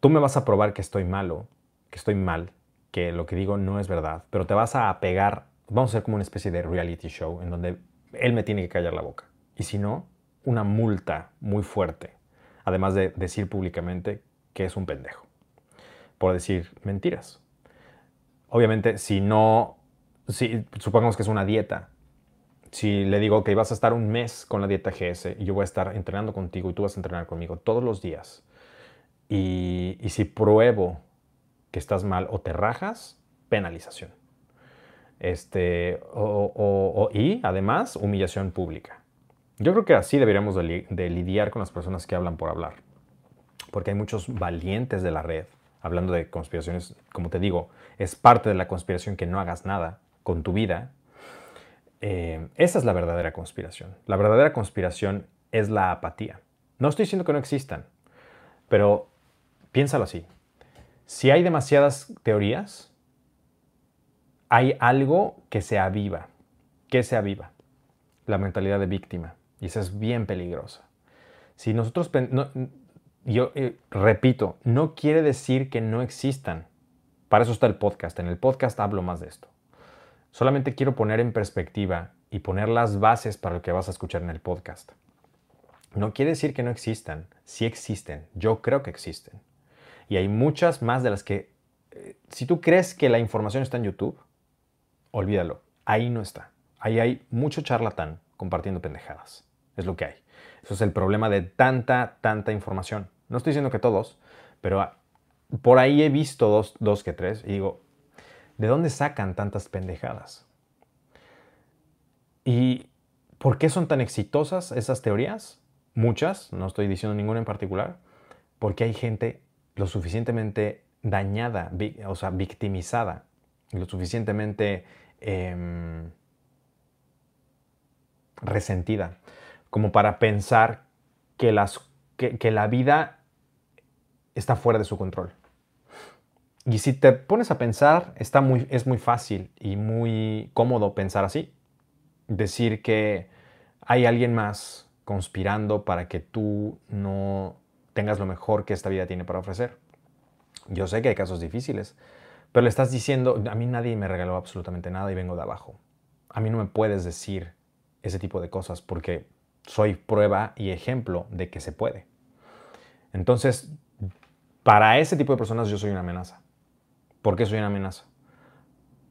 Tú me vas a probar que estoy malo, que estoy mal, que lo que digo no es verdad, pero te vas a apegar, vamos a hacer como una especie de reality show en donde él me tiene que callar la boca. Y si no, una multa muy fuerte, además de decir públicamente que es un pendejo, por decir mentiras. Obviamente, si no, si, supongamos que es una dieta, si le digo que vas a estar un mes con la dieta GS y yo voy a estar entrenando contigo y tú vas a entrenar conmigo todos los días, y, y si pruebo que estás mal o te rajas, penalización. Este, o, y además humillación pública. Yo creo que así deberíamos de, lidiar con las personas que hablan por hablar. Porque hay muchos valientes de la red, hablando de conspiraciones, como te digo, es parte de la conspiración que no hagas nada con tu vida. Eh, esa es la verdadera conspiración. La verdadera conspiración es la apatía. No estoy diciendo que no existan, pero piénsalo así. Si hay demasiadas teorías, hay algo que se aviva. ¿Qué se aviva? La mentalidad de víctima. Y esa es bien peligrosa. Si nosotros, yo eh, repito, no quiere decir que no existan. Para eso está el podcast. En el podcast hablo más de esto. Solamente quiero poner en perspectiva y poner las bases para lo que vas a escuchar en el podcast. No quiere decir que no existan. Sí existen. Yo creo que existen. Y hay muchas más de las que... Eh, si tú crees que la información está en YouTube, olvídalo. Ahí no está. Ahí hay mucho charlatán compartiendo pendejadas. Es lo que hay. Eso es el problema de tanta, tanta información. No estoy diciendo que todos, pero por ahí he visto dos, dos que tres y digo, ¿de dónde sacan tantas pendejadas? ¿Y por qué son tan exitosas esas teorías? Muchas, no estoy diciendo ninguna en particular, porque hay gente lo suficientemente dañada, o sea, victimizada, lo suficientemente em, resentida, como para pensar que, las, que la vida está fuera de su control. Y si te pones a pensar, está muy, es muy fácil y muy cómodo pensar así. Decir que hay alguien más conspirando para que tú no tengas lo mejor que esta vida tiene para ofrecer. Yo sé que hay casos difíciles, pero le estás diciendo, a mí nadie me regaló absolutamente nada y vengo de abajo. A mí no me puedes decir ese tipo de cosas porque soy prueba y ejemplo de que se puede. Entonces, para ese tipo de personas yo soy una amenaza. ¿Por qué soy una amenaza?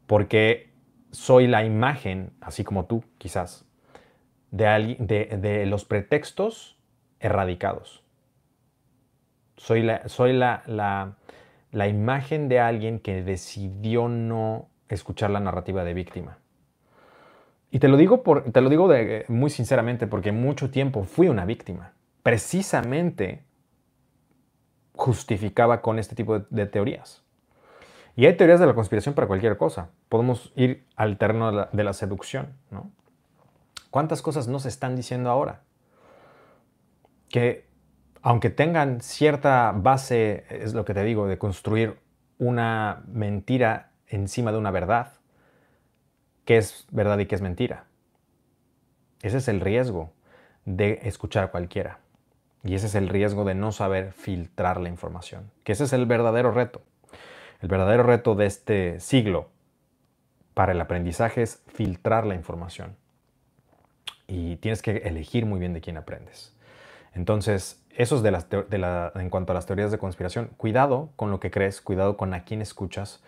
Porque soy la imagen, así como tú quizás, de, los pretextos erradicados. Soy, la, soy la, imagen de alguien que decidió no escuchar la narrativa de víctima. Y te lo digo, por, te lo digo muy sinceramente porque mucho tiempo fui una víctima. Precisamente justificaba con este tipo de teorías. Y hay teorías de la conspiración para cualquier cosa. Podemos ir al terreno de la, seducción, ¿no? ¿Cuántas cosas no se están diciendo ahora? Que aunque tengan cierta base, es lo que te digo, de construir una mentira encima de una verdad, ¿qué es verdad y qué es mentira? Ese es el riesgo de escuchar cualquiera. Y ese es el riesgo de no saber filtrar la información. Que ese es el verdadero reto. El verdadero reto de este siglo para el aprendizaje es filtrar la información. Y tienes que elegir muy bien de quién aprendes. Entonces, eso es de la, en cuanto a las teorías de conspiración. Cuidado con lo que crees, cuidado con a quién escuchas,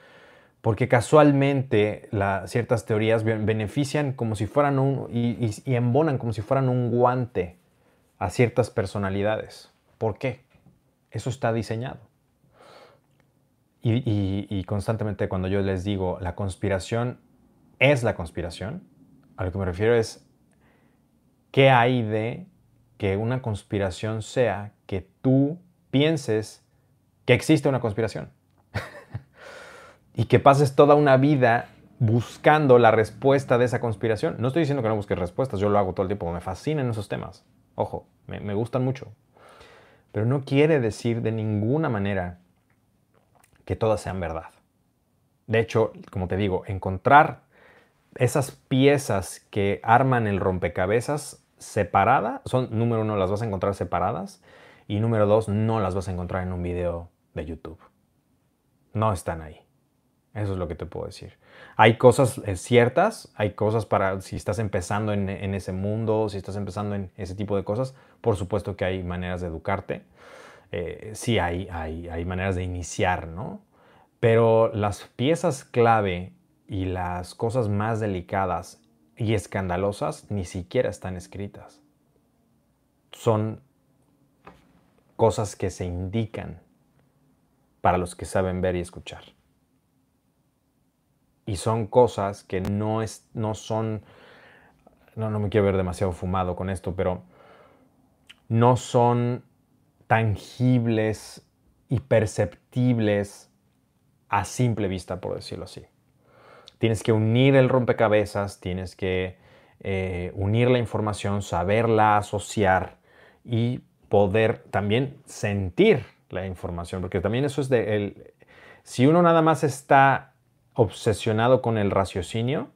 porque casualmente ciertas teorías benefician como si fueran un, y, y embonan como si fueran un guante a ciertas personalidades. ¿Por qué? Eso está diseñado. Y, constantemente cuando yo les digo la conspiración es la conspiración, a lo que me refiero es qué hay de que una conspiración sea que tú pienses que existe una conspiración y que pases toda una vida buscando la respuesta de esa conspiración. No estoy diciendo que no busques respuestas, yo lo hago todo el tiempo, me fascinan esos temas. Ojo, me, me gustan mucho. Pero no quiere decir de ninguna manera que todas sean verdad. De hecho, como te digo, encontrar esas piezas que arman el rompecabezas separadas, son, número uno, las vas a encontrar separadas y número dos, no las vas a encontrar en un video de YouTube. No están ahí. Eso es lo que te puedo decir. Hay cosas eh, ciertas, hay cosas para si estás empezando en, ese mundo, si estás empezando en ese tipo de cosas, por supuesto que hay maneras de educarte. Eh, sí hay, hay, hay maneras de iniciar, ¿no? Pero las piezas clave y las cosas más delicadas y escandalosas ni siquiera están escritas. Son cosas que se indican para los que saben ver y escuchar. Y son cosas que no, es, no son, no, no me quiero ver demasiado fumado con esto, pero no son tangibles y perceptibles a simple vista, por decirlo así. Tienes que unir el rompecabezas, tienes que eh, unir la información, saberla asociar y poder también sentir la información, porque también eso es de... El, si uno nada más está obsesionado con el raciocinio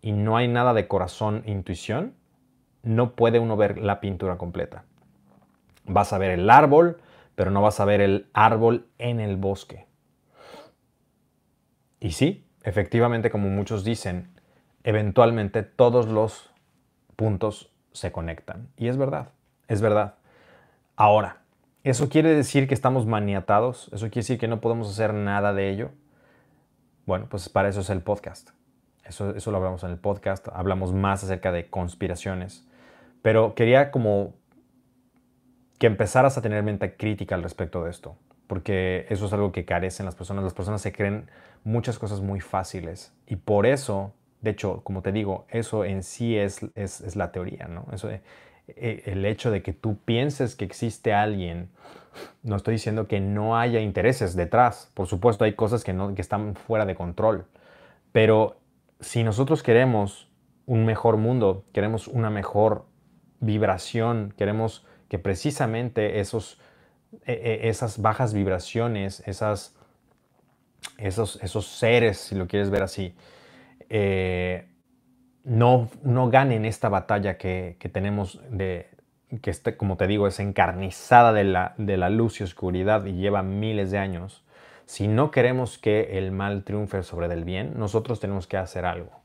y no hay nada de corazón, intuición, no puede uno ver la pintura completa. Vas a ver el árbol, pero no vas a ver el árbol en el bosque. Y sí, efectivamente, como muchos dicen, eventualmente todos los puntos se conectan. Y es verdad, es verdad. Ahora, ¿eso quiere decir que estamos maniatados? ¿Eso quiere decir que no podemos hacer nada de ello? Bueno, pues para eso es el podcast. Eso, eso lo hablamos en el podcast. Hablamos más acerca de conspiraciones. Pero quería como que empezaras a tener mente crítica al respecto de esto. Porque eso es algo que carecen las personas. Las personas se creen muchas cosas muy fáciles. Y por eso, de hecho, como te digo, eso en sí es, es, la teoría, ¿no? Eso e, el hecho de que tú pienses que existe alguien, no estoy diciendo que no haya intereses detrás. Por supuesto, hay cosas que, no, que están fuera de control. Pero si nosotros queremos un mejor mundo, queremos una mejor vibración, queremos que precisamente esos, esas bajas vibraciones, esas, esos, esos seres, si lo quieres ver así, eh, no, no ganen esta batalla que, tenemos de que este, como te digo, es encarnizada de la, de la luz y oscuridad y lleva miles de años. Si no queremos que el mal triunfe sobre el bien, nosotros tenemos que hacer algo.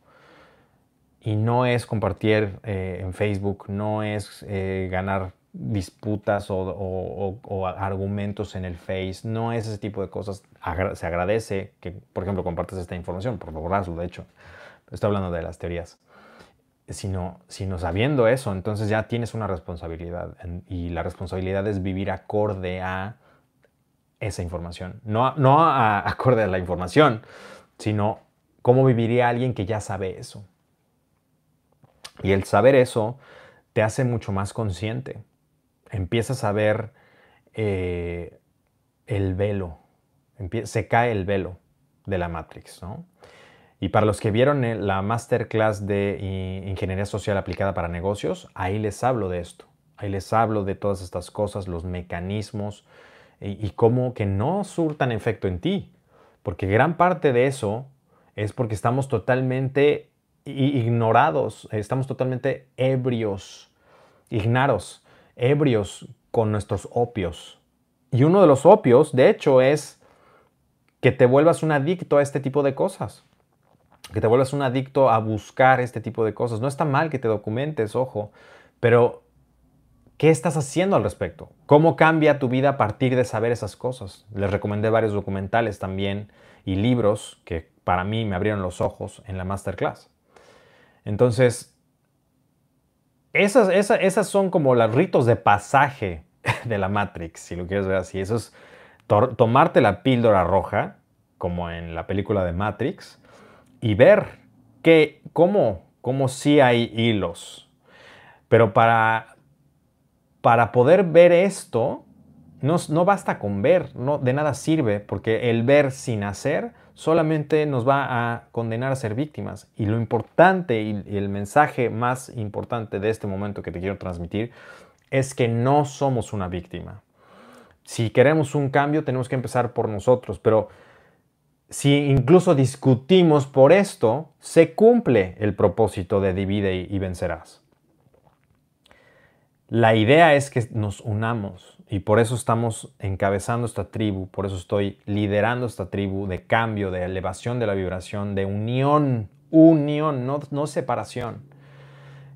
Y no es compartir eh, en Facebook, no es eh, ganar disputas o, argumentos en el Face, no es ese tipo de cosas. se agradece que, por ejemplo, compartas esta información, por favor, hazlo, de hecho. Estoy hablando de las teorías. Sino, sino sabiendo eso, entonces ya tienes una responsabilidad. Y la responsabilidad es vivir acorde a esa información. No, no acorde a la información, sino cómo viviría alguien que ya sabe eso. Y el saber eso te hace mucho más consciente. Empiezas a ver eh, el velo, se cae el velo de la Matrix. Y para los que vieron la masterclass de Ingeniería Social aplicada para negocios, ahí les hablo de esto. Ahí les hablo de todas estas cosas, los mecanismos y, y cómo que no surtan efecto en ti. Porque gran parte de eso es porque estamos totalmente ignorados, estamos totalmente ebrios, ignaros, ebrios con nuestros opios. Y uno de los opios, de hecho, es que te vuelvas un adicto a este tipo de cosas. Que te vuelvas un adicto a buscar este tipo de cosas. No está mal que te documentes, ojo, pero ¿qué estás haciendo al respecto? ¿Cómo cambia tu vida a partir de saber esas cosas? Les recomendé varios documentales también y libros que para mí me abrieron los ojos en la masterclass. Entonces, esas, esas, son como los ritos de pasaje de la Matrix, si lo quieres ver así. Eso es tomarte la píldora roja, como en la película de Matrix, y ver que, cómo, cómo sí hay hilos. Pero para, para poder ver esto, no, no basta con ver, no, de nada sirve, porque el ver sin hacer solamente nos va a condenar a ser víctimas. Y lo importante y, el mensaje más importante de este momento que te quiero transmitir es que no somos una víctima. Si queremos un cambio tenemos que empezar por nosotros, pero si incluso discutimos por esto, se cumple el propósito de divide y vencerás. La idea es que nos unamos, y por eso estamos encabezando esta tribu, por eso estoy liderando esta tribu de cambio, de elevación de la vibración, de unión, unión, no, separación.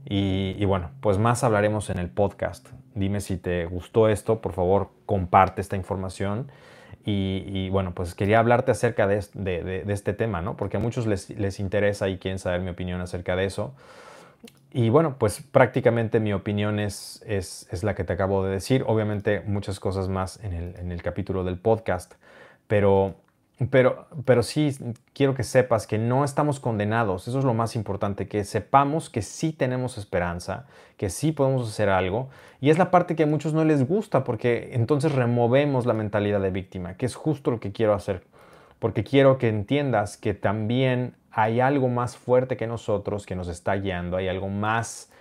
Y, bueno, pues más hablaremos en el podcast. Dime si te gustó esto, por favor comparte esta información. Y, bueno, pues quería hablarte acerca de, este tema, ¿no? Porque a muchos les, les interesa y quieren saber mi opinión acerca de eso. Y bueno, pues prácticamente mi opinión es, es, la que te acabo de decir. Obviamente muchas cosas más en el, en el capítulo del podcast, pero, pero, pero sí quiero que sepas que no estamos condenados. Eso es lo más importante, que sepamos que sí tenemos esperanza, que sí podemos hacer algo. Y es la parte que a muchos no les gusta porque entonces removemos la mentalidad de víctima, que es justo lo que quiero hacer. Porque quiero que entiendas que también hay algo más fuerte que nosotros que nos está guiando, hay algo más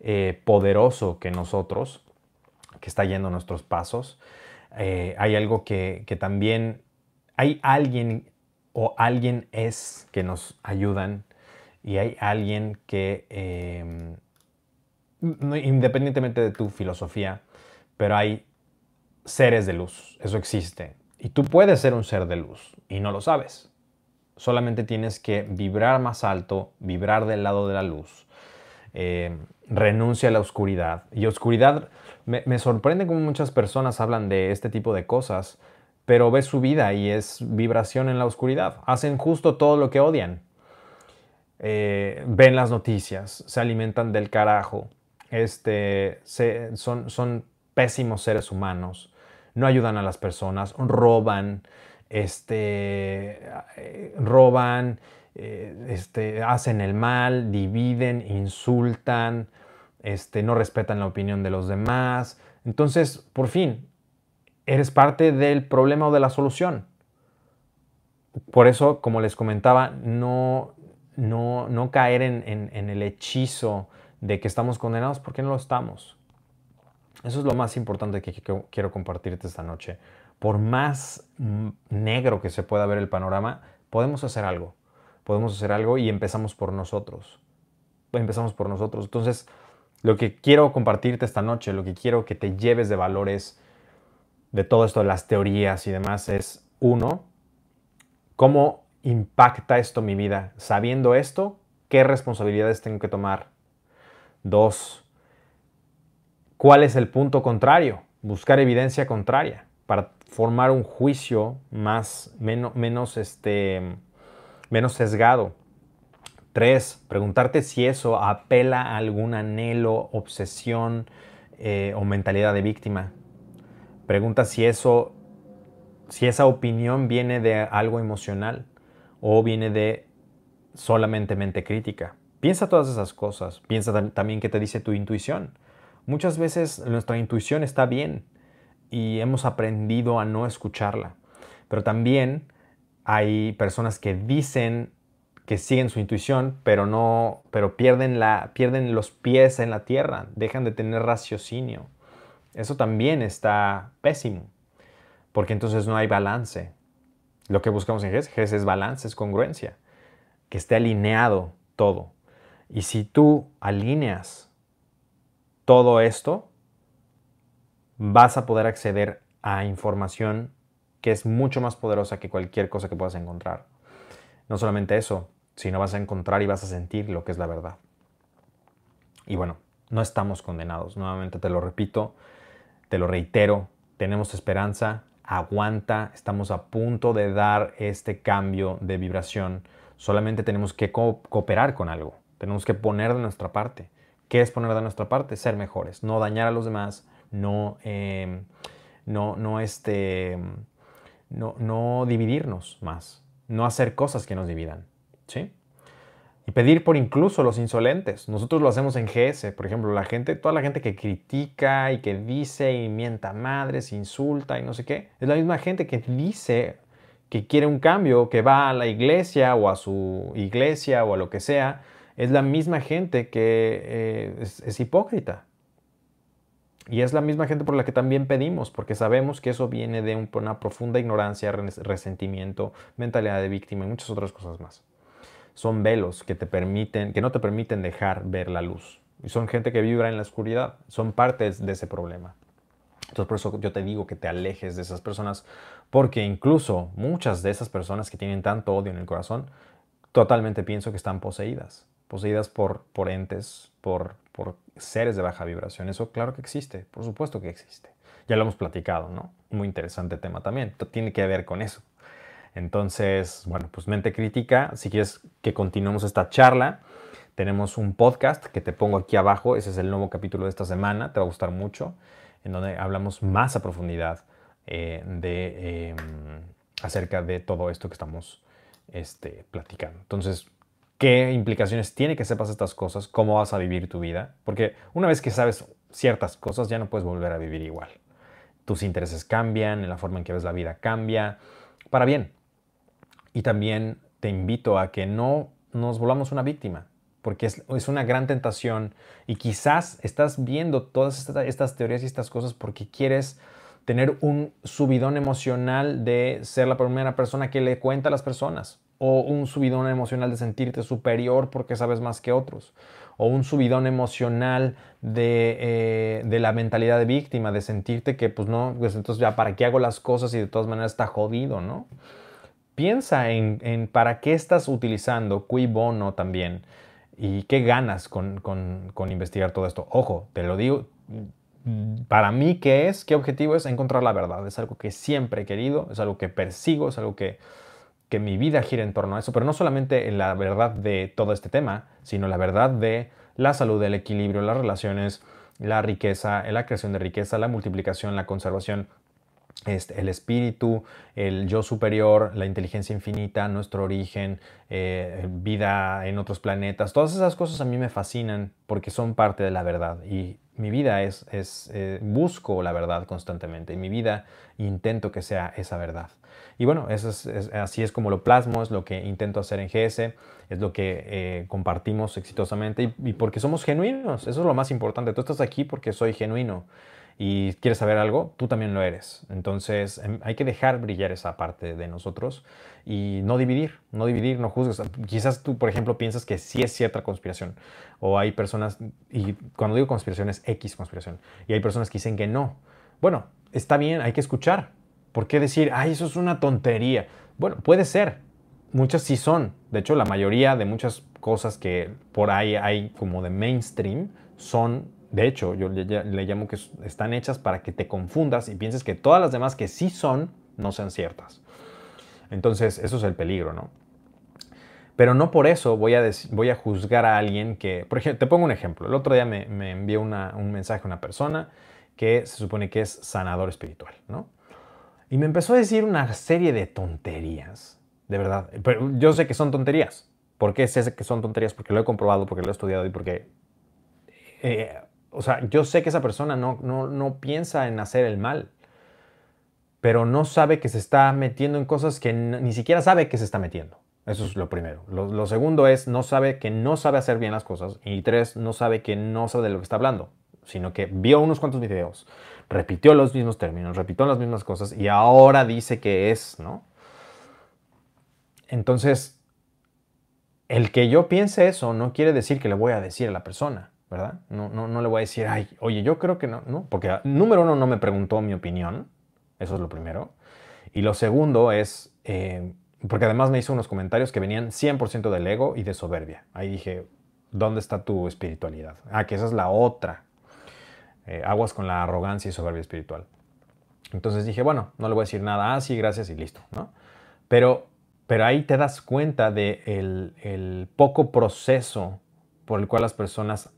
eh, poderoso que nosotros que está yendo nuestros pasos. Eh, hay algo que, también, hay alguien o alguien es que nos ayudan y hay alguien que, em, independientemente de tu filosofía, pero hay seres de luz, eso existe. Y tú puedes ser un ser de luz y no lo sabes. Solamente tienes que vibrar más alto, vibrar del lado de la luz. Eh, renuncia a la oscuridad. Y oscuridad, me, sorprende cómo muchas personas hablan de este tipo de cosas, pero ves su vida y es vibración en la oscuridad. Hacen justo todo lo que odian. Eh, ven las noticias, se alimentan del carajo, este, son pésimos seres humanos, no ayudan a las personas, roban, este, roban, eh, este, hacen el mal, dividen, insultan, este, no respetan la opinión de los demás. Entonces, por fin, eres parte del problema o de la solución. Por eso, como les comentaba, no, no, no caer en, el hechizo de que estamos condenados porque no lo estamos. Eso es lo más importante que, quiero compartirte esta noche. Por más negro que se pueda ver el panorama, podemos hacer algo. Podemos hacer algo y empezamos por nosotros. Empezamos por nosotros. Entonces, lo que quiero compartirte esta noche, lo que quiero que te lleves de valores de todo esto de las teorías y demás es, uno, cómo impacta esto mi vida? Sabiendo esto, ¿qué responsabilidades tengo que tomar? Dos, ¿cuál es el punto contrario? Buscar evidencia contraria para formar un juicio más, menos, menos, este, menos sesgado. Tres, preguntarte si eso apela a algún anhelo, obsesión eh, o mentalidad de víctima. Pregunta si eso, si esa opinión viene de algo emocional o viene de solamente mente crítica. Piensa todas esas cosas. Piensa también qué te dice tu intuición. Muchas veces nuestra intuición está bien y hemos aprendido a no escucharla. Pero también hay personas que dicen que siguen su intuición, pero no, pero pierden, la, pierden los pies en la tierra, dejan de tener raciocinio. Eso también está pésimo, porque entonces no hay balance. Lo que buscamos en GES, GES es balance, es congruencia, que esté alineado todo. Y si tú alineas todo esto, vas a poder acceder a información que es mucho más poderosa que cualquier cosa que puedas encontrar. No solamente eso, sino vas a encontrar y vas a sentir lo que es la verdad. Y bueno, no estamos condenados. Nuevamente te lo repito, te lo reitero, tenemos esperanza, aguanta, estamos a punto de dar este cambio de vibración. Solamente tenemos que cooperar con algo, tenemos que poner de nuestra parte. ¿Qué es poner de nuestra parte? Ser mejores, no dañar a los demás, no, em, no, no, este, no, no dividirnos más, no hacer cosas que nos dividan. ¿sí? Y pedir por incluso los insolentes. Nosotros lo hacemos en GS, por ejemplo, la gente, toda la gente que critica y que dice y mienta madres, insulta y no sé qué, es la misma gente que dice que quiere un cambio, que va a la iglesia o a su iglesia o a lo que sea, es la misma gente que eh, es, hipócrita. Y es la misma gente por la que también pedimos, porque sabemos que eso viene de una profunda ignorancia, resentimiento, mentalidad de víctima y muchas otras cosas más son velos que te permiten, que no te permiten dejar ver la luz. Y son gente que vibra en la oscuridad, son partes de ese problema. Entonces por eso yo te digo que te alejes de esas personas, porque incluso muchas de esas personas que tienen tanto odio en el corazón, totalmente pienso que están poseídas, poseídas por, por entes, por, por seres de baja vibración. Eso claro que existe, por supuesto que existe. Ya lo hemos platicado, ¿no? Muy interesante tema también. Tiene que ver con eso. Entonces, bueno, pues mente crítica, si quieres que continuemos esta charla, tenemos un podcast que te pongo aquí abajo, ese es el nuevo capítulo de esta semana, te va a gustar mucho, en donde hablamos más a profundidad eh, de, em, acerca de todo esto que estamos este, platicando. Entonces, ¿qué implicaciones tiene que sepas estas cosas? ¿Cómo vas a vivir tu vida? Porque una vez que sabes ciertas cosas, ya no puedes volver a vivir igual. Tus intereses cambian, la forma en que ves la vida cambia, para bien. Y también te invito a que no nos volvamos una víctima, porque es, una gran tentación y quizás estás viendo todas estas, teorías y estas cosas porque quieres tener un subidón emocional de ser la primera persona que le cuenta a las personas. O un subidón emocional de sentirte superior porque sabes más que otros, o un subidón emocional de, eh, de, la mentalidad de víctima, de sentirte que pues no, pues entonces ya para qué hago las cosas y de todas maneras está jodido, ¿no? Piensa en, en para qué estás utilizando cui bono también y qué ganas con, con, con investigar todo esto. Ojo, te lo digo, para mí, ¿qué es? ¿Qué objetivo es? Encontrar la verdad. Es algo que siempre he querido, es algo que persigo, es algo que que mi vida gira en torno a eso, pero no solamente en la verdad de todo este tema, sino la verdad de la salud, el equilibrio, las relaciones, la riqueza, la creación de riqueza, la multiplicación, la conservación, este, el espíritu, el yo superior, la inteligencia infinita, nuestro origen, eh, vida en otros planetas, todas esas cosas a mí me fascinan porque son parte de la verdad y mi vida es, es eh, busco la verdad constantemente y mi vida intento que sea esa verdad. Y bueno, eso es, así es como lo plasmo, es lo que intento hacer en GS, es lo que eh, compartimos exitosamente y, porque somos genuinos, eso es lo más importante. Tú estás aquí porque soy genuino y quieres saber algo, tú también lo eres. Entonces em, hay que dejar brillar esa parte de nosotros y no dividir, no dividir, no juzgues. Quizás tú, por ejemplo, piensas que sí es cierta conspiración o hay personas, y cuando digo conspiración es X conspiración, y hay personas que dicen que no. Bueno, está bien, hay que escuchar, ¿Por qué decir, ay, eso es una tontería? Bueno, puede ser. Muchas sí son. De hecho, la mayoría de muchas cosas que por ahí hay como de mainstream son, de hecho, yo le, llamo que están hechas para que te confundas y pienses que todas las demás que sí son, no sean ciertas. Entonces, eso es el peligro, ¿no? Pero no por eso voy a, juzgar a alguien que, por ejemplo, te pongo un ejemplo. El otro día me, envió un mensaje a una persona que se supone que es sanador espiritual, ¿no? Y me empezó a decir una serie de tonterías, de verdad. Pero yo sé que son tonterías. ¿Por qué sé que son tonterías? Porque lo he comprobado, porque lo he estudiado y porque... Eh, o sea, yo sé que esa persona no, no, no piensa en hacer el mal, pero no sabe que se está metiendo en cosas que ni siquiera sabe que se está metiendo. Eso es lo primero. Lo, lo, segundo es, no sabe que no sabe hacer bien las cosas. Y tres, no sabe que no sabe de lo que está hablando, sino que vio unos cuantos videos, repitió los mismos términos, repitió las mismas cosas y ahora dice que es, ¿no? Entonces, el que yo piense eso no quiere decir que le voy a decir a la persona, ¿verdad? No, no, no le voy a decir, ay, oye, yo creo que no, ¿no? Porque número uno no me preguntó mi opinión, eso es lo primero. Y lo segundo es, eh, porque además me hizo unos comentarios que venían 100% del ego y de soberbia. Ahí dije, ¿dónde está tu espiritualidad? Ah, que esa es la otra eh, aguas con la arrogancia y soberbia espiritual. Entonces dije, bueno, no le voy a decir nada, ah, sí, gracias y listo. Pero, pero ahí te das cuenta de el, poco proceso por el cual las personas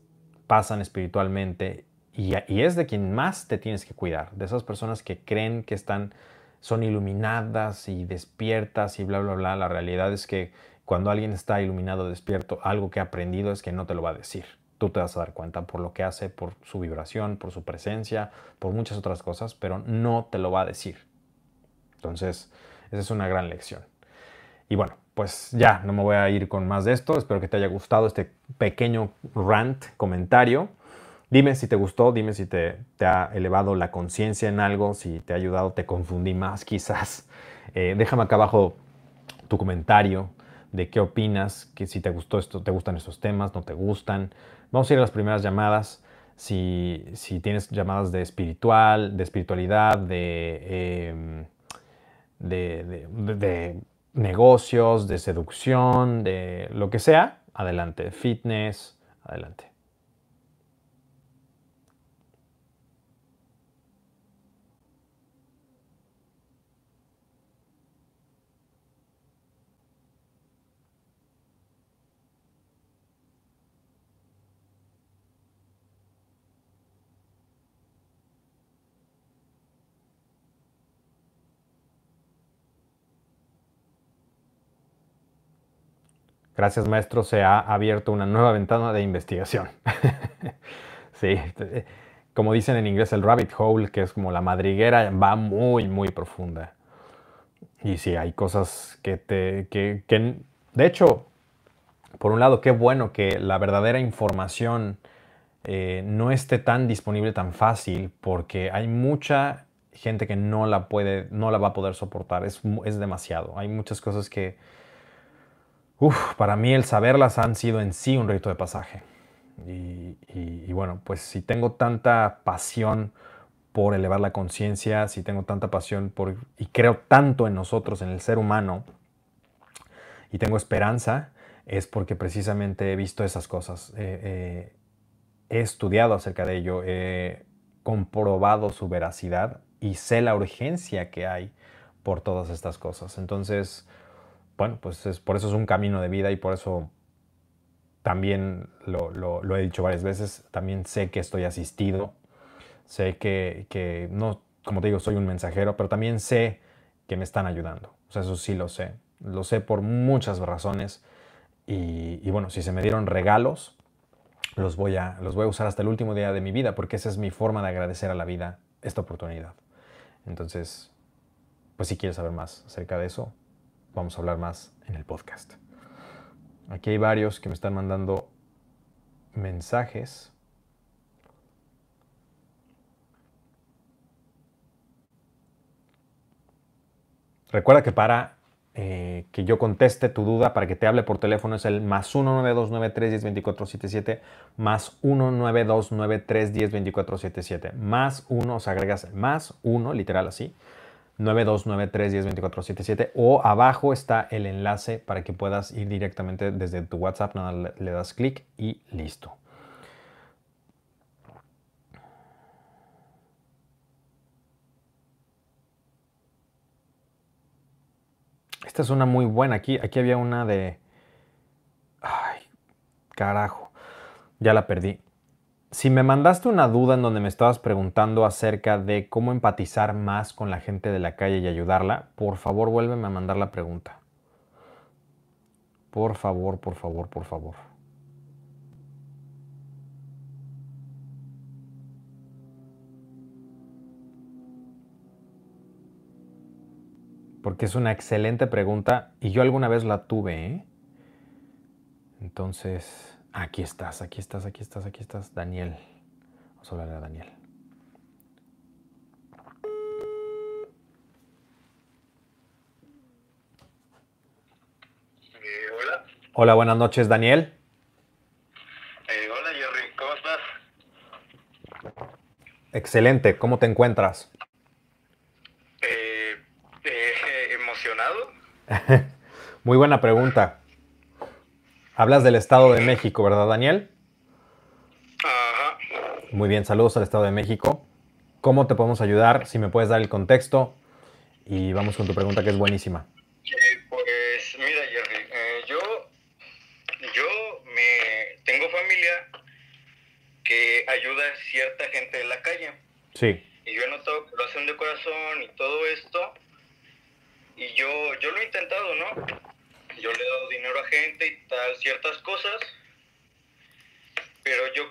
pasan espiritualmente y, y, es de quien más te tienes que cuidar, de esas personas que creen que están, son iluminadas y despiertas y bla, bla, bla. La realidad es que cuando alguien está iluminado, despierto, algo que ha aprendido es que no te lo va a decir tú te vas a dar cuenta por lo que hace, por su vibración, por su presencia, por muchas otras cosas, pero no te lo va a decir. Entonces, esa es una gran lección. Y bueno, pues ya, no me voy a ir con más de esto. Espero que te haya gustado este pequeño rant, comentario. Dime si te gustó, dime si te, ha elevado la conciencia en algo, si te ha ayudado, te confundí más quizás. Eh, déjame acá abajo tu comentario de qué opinas, que si te gustó esto, te gustan estos temas, no te gustan. Vamos a ir a las primeras llamadas. Si, tienes llamadas de espiritual, de espiritualidad, de, em, de, negocios, de seducción, de lo que sea, adelante. Fitness, adelante. Gracias, maestro, se ha abierto una nueva ventana de investigación. sí, como dicen en inglés, el rabbit hole, que es como la madriguera, va muy, muy profunda. Y sí, hay cosas que te. Que, de hecho, por un lado, qué bueno que la verdadera información eh, no esté tan disponible tan fácil, porque hay mucha gente que no la puede, no la va a poder soportar. Es, es demasiado. Hay muchas cosas que Para mí el saberlas han sido en sí un rito de pasaje. Y, bueno, pues si tengo tanta pasión por elevar la conciencia, si tengo tanta pasión por, y creo tanto en nosotros, en el ser humano, y tengo esperanza, es porque precisamente he visto esas cosas. he estudiado acerca de ello, he comprobado su veracidad y sé la urgencia que hay por todas estas cosas. Entonces, bueno, pues es, por eso es un camino de vida y por eso también lo, he dicho varias veces, también sé que estoy asistido, sé que, no, como te digo, soy un mensajero, pero también sé que me están ayudando. O sea, eso sí lo sé. Lo sé por muchas razones. Y, y, bueno, si se me dieron regalos, los voy, a, los voy a usar hasta el último día de mi vida, porque esa es mi forma de agradecer a la vida esta oportunidad. Entonces, pues si quieres saber más acerca de eso, vamos a hablar más en el podcast. Aquí hay varios que me están mandando mensajes. Recuerda que para eh, que yo conteste tu duda, para que te hable por teléfono, es el más 19293102477, más 19293102477, más 1, o sea, agregas más 1, literal así, 9293102477 o abajo está el enlace para que puedas ir directamente desde tu WhatsApp, nada, le das clic y listo. Esta es una muy buena. Aquí, aquí había una de... Ay, carajo. Ya la perdí. Si me mandaste una duda en donde me estabas preguntando acerca de cómo empatizar más con la gente de la calle y ayudarla, por favor vuélveme a mandar la pregunta. Por favor, por favor, por favor. Porque es una excelente pregunta y yo alguna vez la tuve. ¿eh? Entonces... Aquí estás, aquí estás, aquí estás, aquí estás, Daniel. Vamos a hablar a Daniel. Eh, hola. Hola, buenas noches, Daniel. Eh, hola, Jerry, ¿cómo estás? Excelente, ¿cómo te encuentras? Eh, emocionado. Muy buena pregunta. Hablas del Estado de México, ¿verdad, Daniel? Ajá. Muy bien, saludos al Estado de México. ¿Cómo te podemos ayudar? Si me puedes dar el contexto y vamos con tu pregunta que es buenísima. Eh, pues mira, Jerry, eh, yo, yo me tengo familia que ayuda a cierta gente de la calle. Sí. Y yo he notado que lo hacen de corazón y todo esto. Y yo, yo lo he intentado, ¿no? Yo le he dado dinero a gente y tal, ciertas cosas, pero yo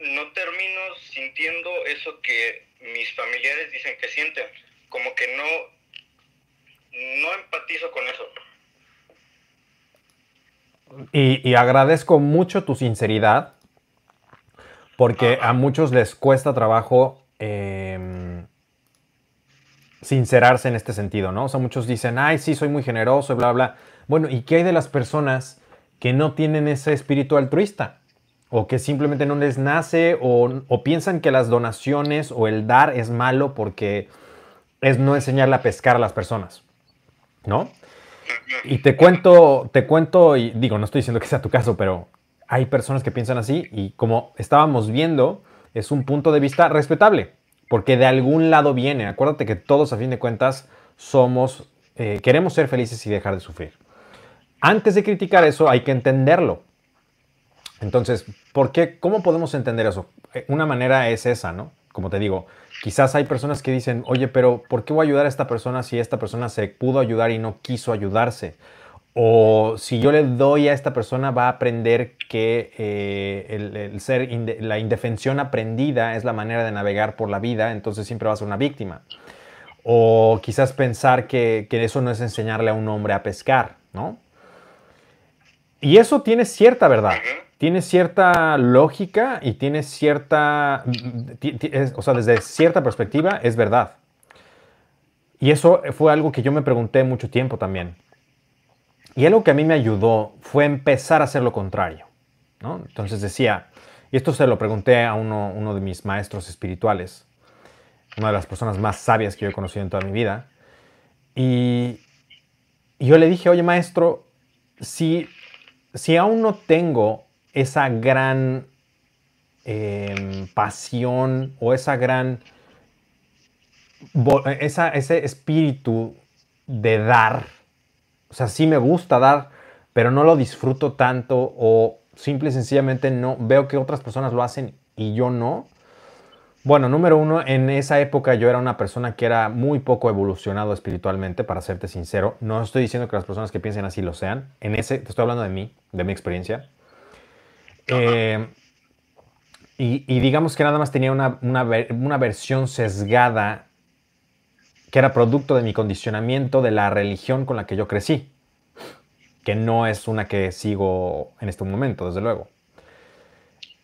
no termino sintiendo eso que mis familiares dicen que sienten, como que no, no empatizo con eso. Y, agradezco mucho tu sinceridad, porque a muchos les cuesta trabajo em, sincerarse en este sentido, ¿no? O sea, muchos dicen, ay, sí, soy muy generoso y bla, bla. Bueno, ¿y qué hay de las personas que no tienen ese espíritu altruista? O que simplemente no les nace o, piensan que las donaciones o el dar es malo porque es no enseñarle a pescar a las personas, ¿no? Y te cuento, te cuento, y digo, no estoy diciendo que sea tu caso, pero hay personas que piensan así y como estábamos viendo, es un punto de vista respetable, porque de algún lado viene. Acuérdate que todos a fin de cuentas somos, eh, queremos ser felices y dejar de sufrir. Antes de criticar eso hay que entenderlo. Entonces, ¿por qué? ¿Cómo podemos entender eso? Eh, una manera es esa, ¿no? Como te digo, quizás hay personas que dicen, oye, pero ¿por qué voy a ayudar a esta persona si esta persona se pudo ayudar y no quiso ayudarse? O si yo le doy a esta persona va a aprender que eh, el, ser la indefensión aprendida es la manera de navegar por la vida, entonces siempre va a ser una víctima. O quizás pensar que, que eso no es enseñarle a un hombre a pescar, ¿no? Y eso tiene cierta verdad, tiene cierta lógica y tiene cierta, o sea, desde cierta perspectiva es verdad. Y eso fue algo que yo me pregunté mucho tiempo también. Y algo que a mí me ayudó fue empezar a hacer lo contrario. ¿no? Entonces decía, y esto se lo pregunté a uno, uno de mis maestros espirituales, una de las personas más sabias que yo he conocido en toda mi vida, y, y yo le dije, oye maestro, si, si aún no tengo esa gran em, pasión o esa gran, ese espíritu de dar, o sea, sí me gusta dar, pero no lo disfruto tanto o simple y sencillamente no veo que otras personas lo hacen y yo no. Bueno, número uno, en esa época yo era una persona que era muy poco evolucionado espiritualmente, para serte sincero. No estoy diciendo que las personas que piensen así lo sean. En ese, te estoy hablando de mí, de mi experiencia. Eh, y, digamos que nada más tenía una, una versión sesgada que era producto de mi condicionamiento de la religión con la que yo crecí, que no es una que sigo en este momento, desde luego.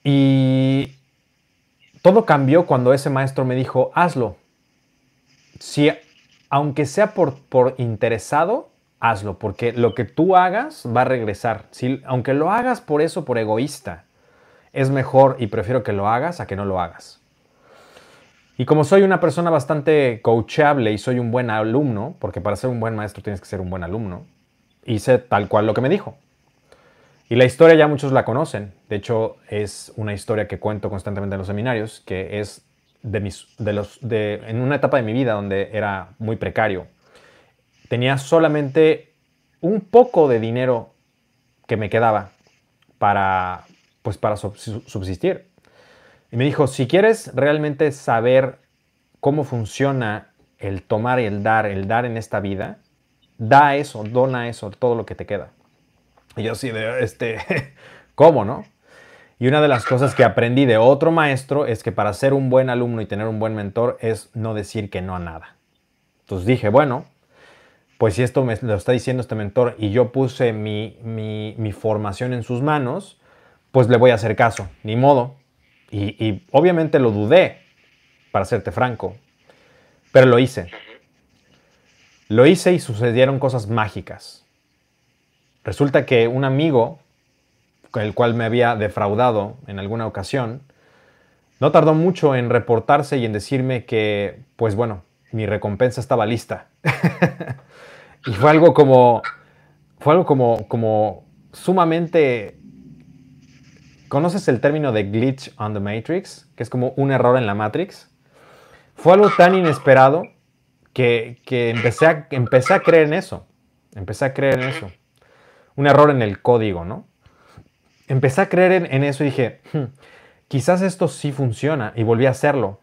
Y todo cambió cuando ese maestro me dijo, hazlo. Si, aunque sea por, por interesado, hazlo, porque lo que tú hagas va a regresar. Si, aunque lo hagas por eso, por egoísta, es mejor y prefiero que lo hagas a que no lo hagas. Y como soy una persona bastante coachable y soy un buen alumno, porque para ser un buen maestro tienes que ser un buen alumno, hice tal cual lo que me dijo. Y la historia ya muchos la conocen. De hecho, es una historia que cuento constantemente en los seminarios, que es de mis, de los, de, en una etapa de mi vida donde era muy precario. Tenía solamente un poco de dinero que me quedaba para, pues para subsistir. Y me dijo, si quieres realmente saber cómo funciona el tomar y el dar, el dar en esta vida, da eso, dona eso, todo lo que te queda. Y yo sí, de, este, ¿cómo no? Y una de las cosas que aprendí de otro maestro es que para ser un buen alumno y tener un buen mentor es no decir que no a nada. Entonces dije, bueno, pues si esto me lo está diciendo este mentor y yo puse mi, mi, formación en sus manos, pues le voy a hacer caso, ni modo. Y, y obviamente lo dudé, para serte franco, pero lo hice. Lo hice y sucedieron cosas mágicas. Resulta que un amigo, el cual me había defraudado en alguna ocasión, no tardó mucho en reportarse y en decirme que, pues bueno, mi recompensa estaba lista. y fue algo como, fue algo como, como sumamente... ¿Conoces el término de glitch on the Matrix? Que es como un error en la Matrix. Fue algo tan inesperado que, empecé, a, empecé a creer en eso. Empecé a creer en eso. Un error en el código, ¿no? Empecé a creer en, eso y dije, hmm, quizás esto sí funciona y volví a hacerlo.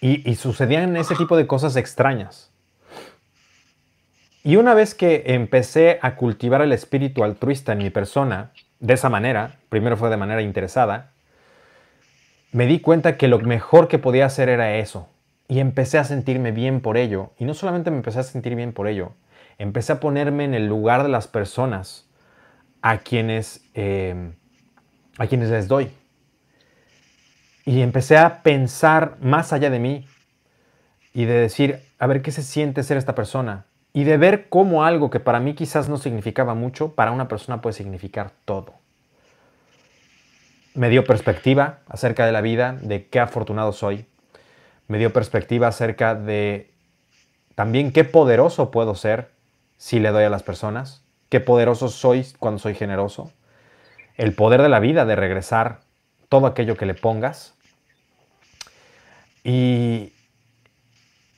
Y, y sucedían ese tipo de cosas extrañas. Y una vez que empecé a cultivar el espíritu altruista en mi persona, de esa manera, primero fue de manera interesada, me di cuenta que lo mejor que podía hacer era eso, y empecé a sentirme bien por ello. Y no solamente me empecé a sentir bien por ello, empecé a ponerme en el lugar de las personas a quienes, em, a quienes les doy. Y empecé a pensar más allá de mí y de decir, a ver qué se siente ser esta persona. Y de ver cómo algo que para mí quizás no significaba mucho, para una persona puede significar todo. Me dio perspectiva acerca de la vida, de qué afortunado soy, me dio perspectiva acerca de también qué poderoso puedo ser si le doy a las personas, qué poderoso soy cuando soy generoso, el poder de la vida de regresar todo aquello que le pongas y,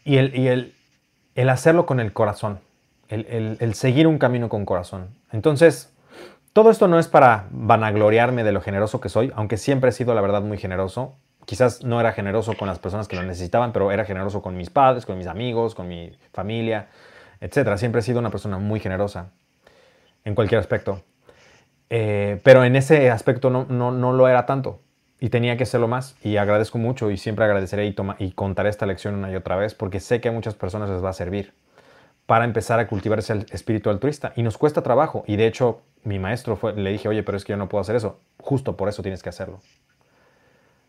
y, el, el, hacerlo con el corazón, el, el seguir un camino con corazón. Entonces, todo esto no es para vanagloriarme de lo generoso que soy, aunque siempre he sido, la verdad, muy generoso quizás no era generoso con las personas que lo necesitaban, pero era generoso con mis padres, con mis amigos, con mi familia, etc. Siempre he sido una persona muy generosa en cualquier aspecto. Eh, pero en ese aspecto no, no, lo era tanto y tenía que hacerlo más y agradezco mucho y siempre agradeceré y, y contaré esta lección una y otra vez porque sé que a muchas personas les va a servir para empezar a cultivar ese espíritu altruista y nos cuesta trabajo y de hecho mi maestro le dije, oye, pero es que yo no puedo hacer eso, justo por eso tienes que hacerlo.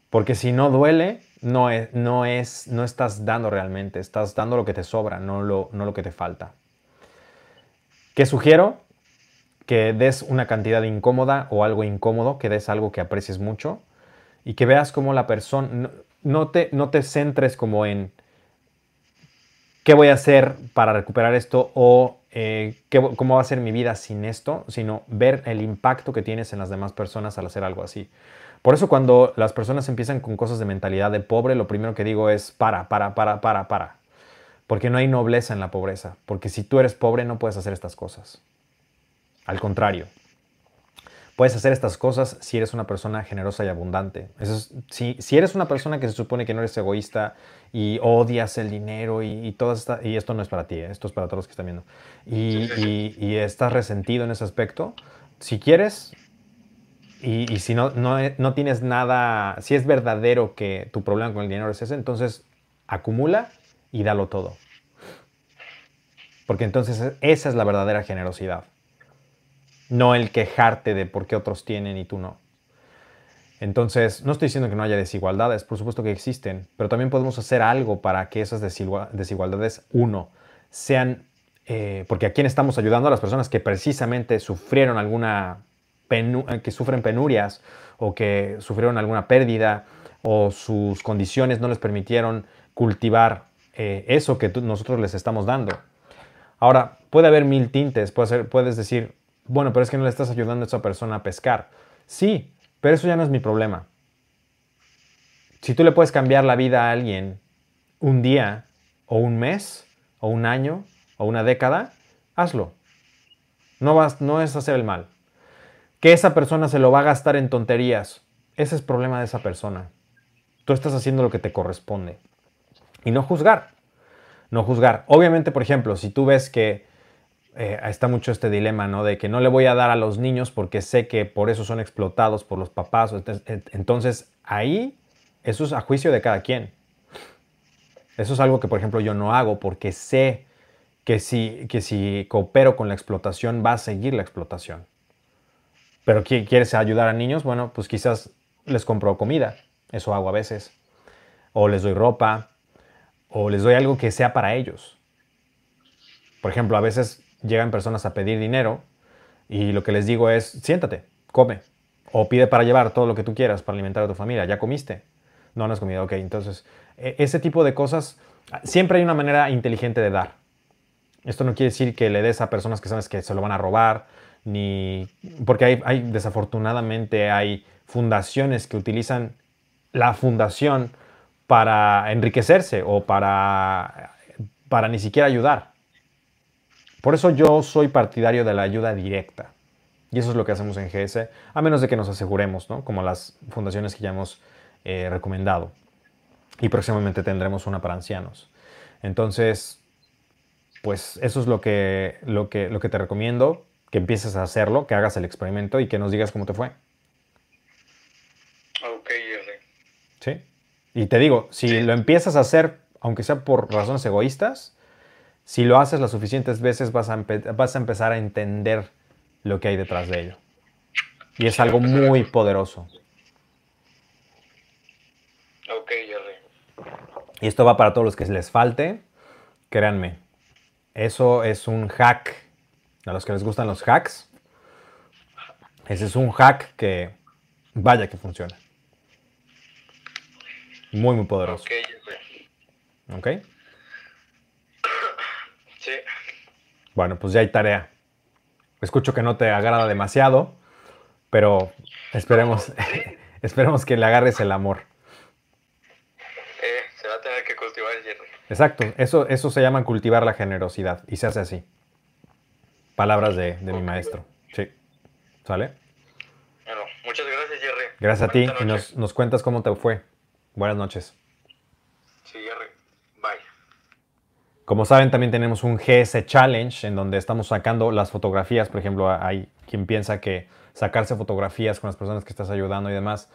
Porque si no duele, no, es, no, es, no estás dando realmente, estás dando lo que te sobra, no lo, no lo que te falta. ¿Qué sugiero? Que des una cantidad incómoda o algo incómodo, que des algo que aprecies mucho y que veas cómo la persona, no, te, no te centres como en qué voy a hacer para recuperar esto o eh, cómo va a ser mi vida sin esto, sino ver el impacto que tienes en las demás personas al hacer algo así. Por eso cuando las personas empiezan con cosas de mentalidad de pobre, lo primero que digo es para, para, para, para, para. Porque no hay nobleza en la pobreza. Porque si tú eres pobre no puedes hacer estas cosas. Al contrario, puedes hacer estas cosas si eres una persona generosa y abundante. si, si, eres una persona que se supone que no eres egoísta y odias el dinero y, todo y esto no es para ti, ¿eh? esto es para todos los que están viendo, y, y estás resentido en ese aspecto, si quieres, y, si no, no, tienes nada, si es verdadero que tu problema con el dinero es ese, entonces acumula y dalo todo. Porque entonces esa es la verdadera generosidad. No el quejarte de por qué otros tienen y tú no. Entonces, no estoy diciendo que no haya desigualdades, por supuesto que existen, pero también podemos hacer algo para que esas desigualdades, uno, sean, eh, porque a quién estamos ayudando a las personas que precisamente sufrieron alguna que sufren penurias o que sufrieron alguna pérdida o sus condiciones no les permitieron cultivar eh, eso que nosotros les estamos dando. Ahora, puede haber mil tintes, puede puedes decir, bueno, pero es que no le estás ayudando a esa persona a pescar. Sí, pero eso ya no es mi problema. Si tú le puedes cambiar la vida a alguien un día o un mes o un año o una década, hazlo. No, vas, no es hacer el mal que esa persona se lo va a gastar en tonterías. Ese es el problema de esa persona. Tú estás haciendo lo que te corresponde. Y no juzgar. No juzgar. Obviamente, por ejemplo, si tú ves que eh, está mucho este dilema, ¿no? De que no le voy a dar a los niños porque sé que por eso son explotados por los papás. Entonces, ahí, eso es a juicio de cada quien. Eso es algo que, por ejemplo, yo no hago porque sé que si, que si coopero con la explotación va a seguir la explotación. Pero ¿quieres ayudar a niños? Bueno, pues quizás les compro comida, eso hago a veces. O les doy ropa, o les doy algo que sea para ellos. Por ejemplo, a veces llegan personas a pedir dinero y lo que les digo es, siéntate, come. O pide para llevar todo lo que tú quieras para alimentar a tu familia. ¿Ya comiste? No, no has comido. Ok, entonces, e, ese tipo de cosas, siempre hay una manera inteligente de dar. Esto no quiere decir que le des a personas que sabes que se lo van a robar ni porque hay, desafortunadamente hay fundaciones que utilizan la fundación para enriquecerse o para, para ni siquiera ayudar. Por eso yo soy partidario de la ayuda directa. Y eso es lo que hacemos en GS, a menos de que nos aseguremos, ¿no? como las fundaciones que ya hemos eh, recomendado. Y próximamente tendremos una para ancianos. Entonces, pues eso es lo que, lo que, lo que te recomiendo que empieces a hacerlo, que hagas el experimento y que nos digas cómo te fue. Ok, Sí. Y te digo, si lo empiezas a hacer, aunque sea por razones egoístas, si lo haces las suficientes veces vas a, vas a empezar a entender lo que hay detrás de ello. Y es algo muy poderoso. Ok, Jerry. Y esto va para todos los que les falte. Créanme, eso es un hack a los que les gustan los hacks, ese es un hack que vaya que funciona. Muy, muy poderoso. Ok. ¿Ok? Sí. Bueno, pues ya hay tarea. Escucho que no te agrada demasiado, pero esperemos, esperemos que le agarres el amor. Eh, se va a tener que cultivar, Jerry. Exacto, eso, eso se llama cultivar la generosidad y se hace así. Palabras de, mi maestro. Sí. ¿Sale? Bueno, muchas gracias, Jerry. Gracias a ti y nos, nos cuentas cómo te fue. Buenas noches. Sí, Jerry. Bye. Como saben, también tenemos un GS Challenge en donde estamos sacando las fotografías. Por ejemplo, hay quien piensa que sacarse fotografías con las personas que estás ayudando y demás,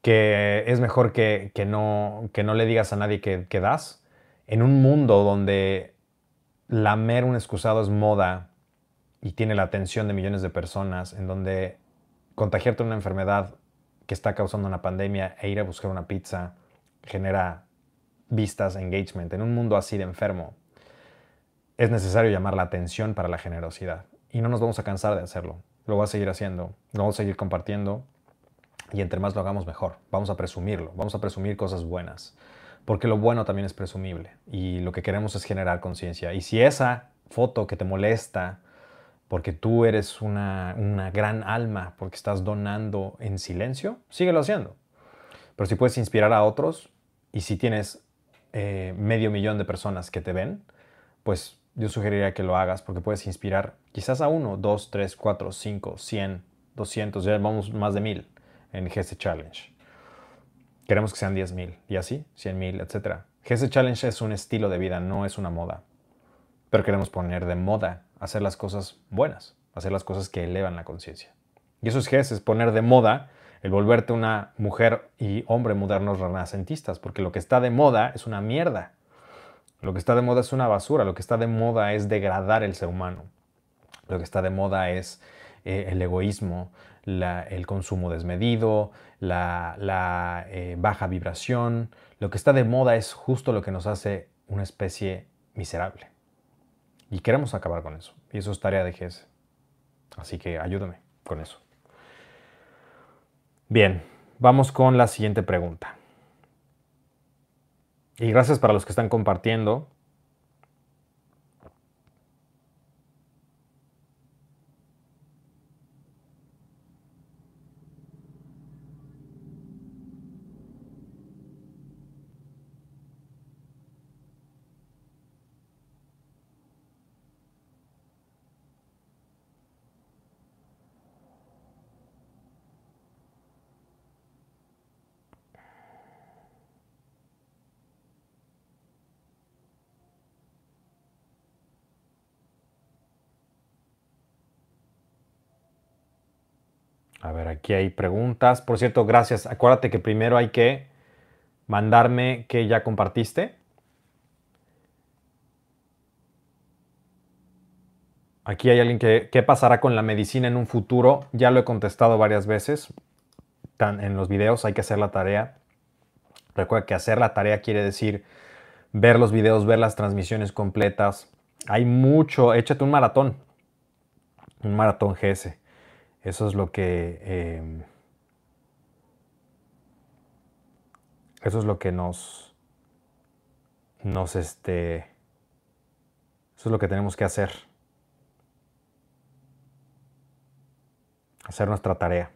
que es mejor que, no, que no le digas a nadie que, que das. En un mundo donde lamer un excusado es moda y tiene la atención de millones de personas, en donde contagiarte una enfermedad que está causando una pandemia e ir a buscar una pizza genera vistas, engagement, en un mundo así de enfermo. es necesario llamar la atención para la generosidad. Y no nos vamos a cansar de hacerlo. Lo voy a seguir haciendo, lo vamos a seguir compartiendo. Y entre más lo hagamos mejor. Vamos a presumirlo, vamos a presumir cosas buenas. Porque lo bueno también es presumible. Y lo que queremos es generar conciencia. Y si esa foto que te molesta, porque tú eres una, una, gran alma, porque estás donando en silencio, síguelo haciendo. Pero si puedes inspirar a otros y si tienes eh, medio millón de personas que te ven, pues yo sugeriría que lo hagas porque puedes inspirar quizás a uno, dos, tres, cuatro, cinco, cien, doscientos, ya vamos más de mil en GS Challenge. Queremos que sean diez mil y así, cien mil, etc. GS Challenge es un estilo de vida, no es una moda. Pero queremos poner de moda hacer las cosas buenas, hacer las cosas que elevan la conciencia. Y eso es GS, es poner de moda el volverte una mujer y hombre modernos renacentistas, porque lo que está de moda es una mierda. Lo que está de moda es una basura, lo que está de moda es degradar el ser humano. Lo que está de moda es eh, el egoísmo, el consumo desmedido, la, eh, baja vibración. Lo que está de moda es justo lo que nos hace una especie miserable. Y queremos acabar con eso. Y eso es tarea de GES. Así que ayúdame con eso. Bien, vamos con la siguiente pregunta. Y gracias para los que están compartiendo. A ver, aquí hay preguntas. Por cierto, gracias. Acuérdate que primero hay que mandarme que ya compartiste. Aquí hay alguien que, ¿qué pasará con la medicina en un futuro? Ya lo he contestado varias veces en los videos, hay que hacer la tarea. Recuerda que hacer la tarea quiere decir ver los videos, ver las transmisiones completas. Hay mucho, échate un maratón, un maratón GS. Eso es lo que... Em, eso es lo que nos... Nos este... Eso es lo que tenemos que hacer. Hacer nuestra tarea.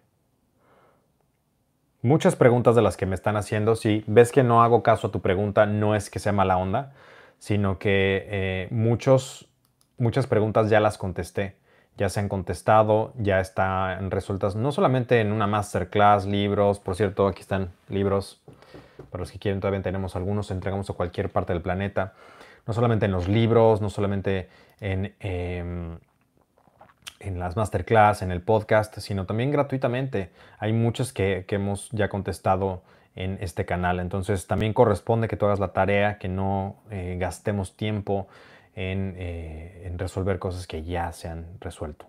Muchas preguntas de las que me están haciendo, si ves que no hago caso a tu pregunta, no es que sea mala onda, sino que eh, muchos, muchas preguntas ya las contesté ya se han contestado, ya están resueltas, no solamente en una masterclass, libros, por cierto, aquí están libros, para los que quieren todavía tenemos algunos, entregamos a cualquier parte del planeta, no solamente en los libros, no solamente en, em, en las masterclass, en el podcast, sino también gratuitamente. Hay muchos que, hemos ya contestado en este canal, entonces también corresponde que tú hagas la tarea, que no eh, gastemos tiempo eh, en, resolver cosas que ya se han resuelto.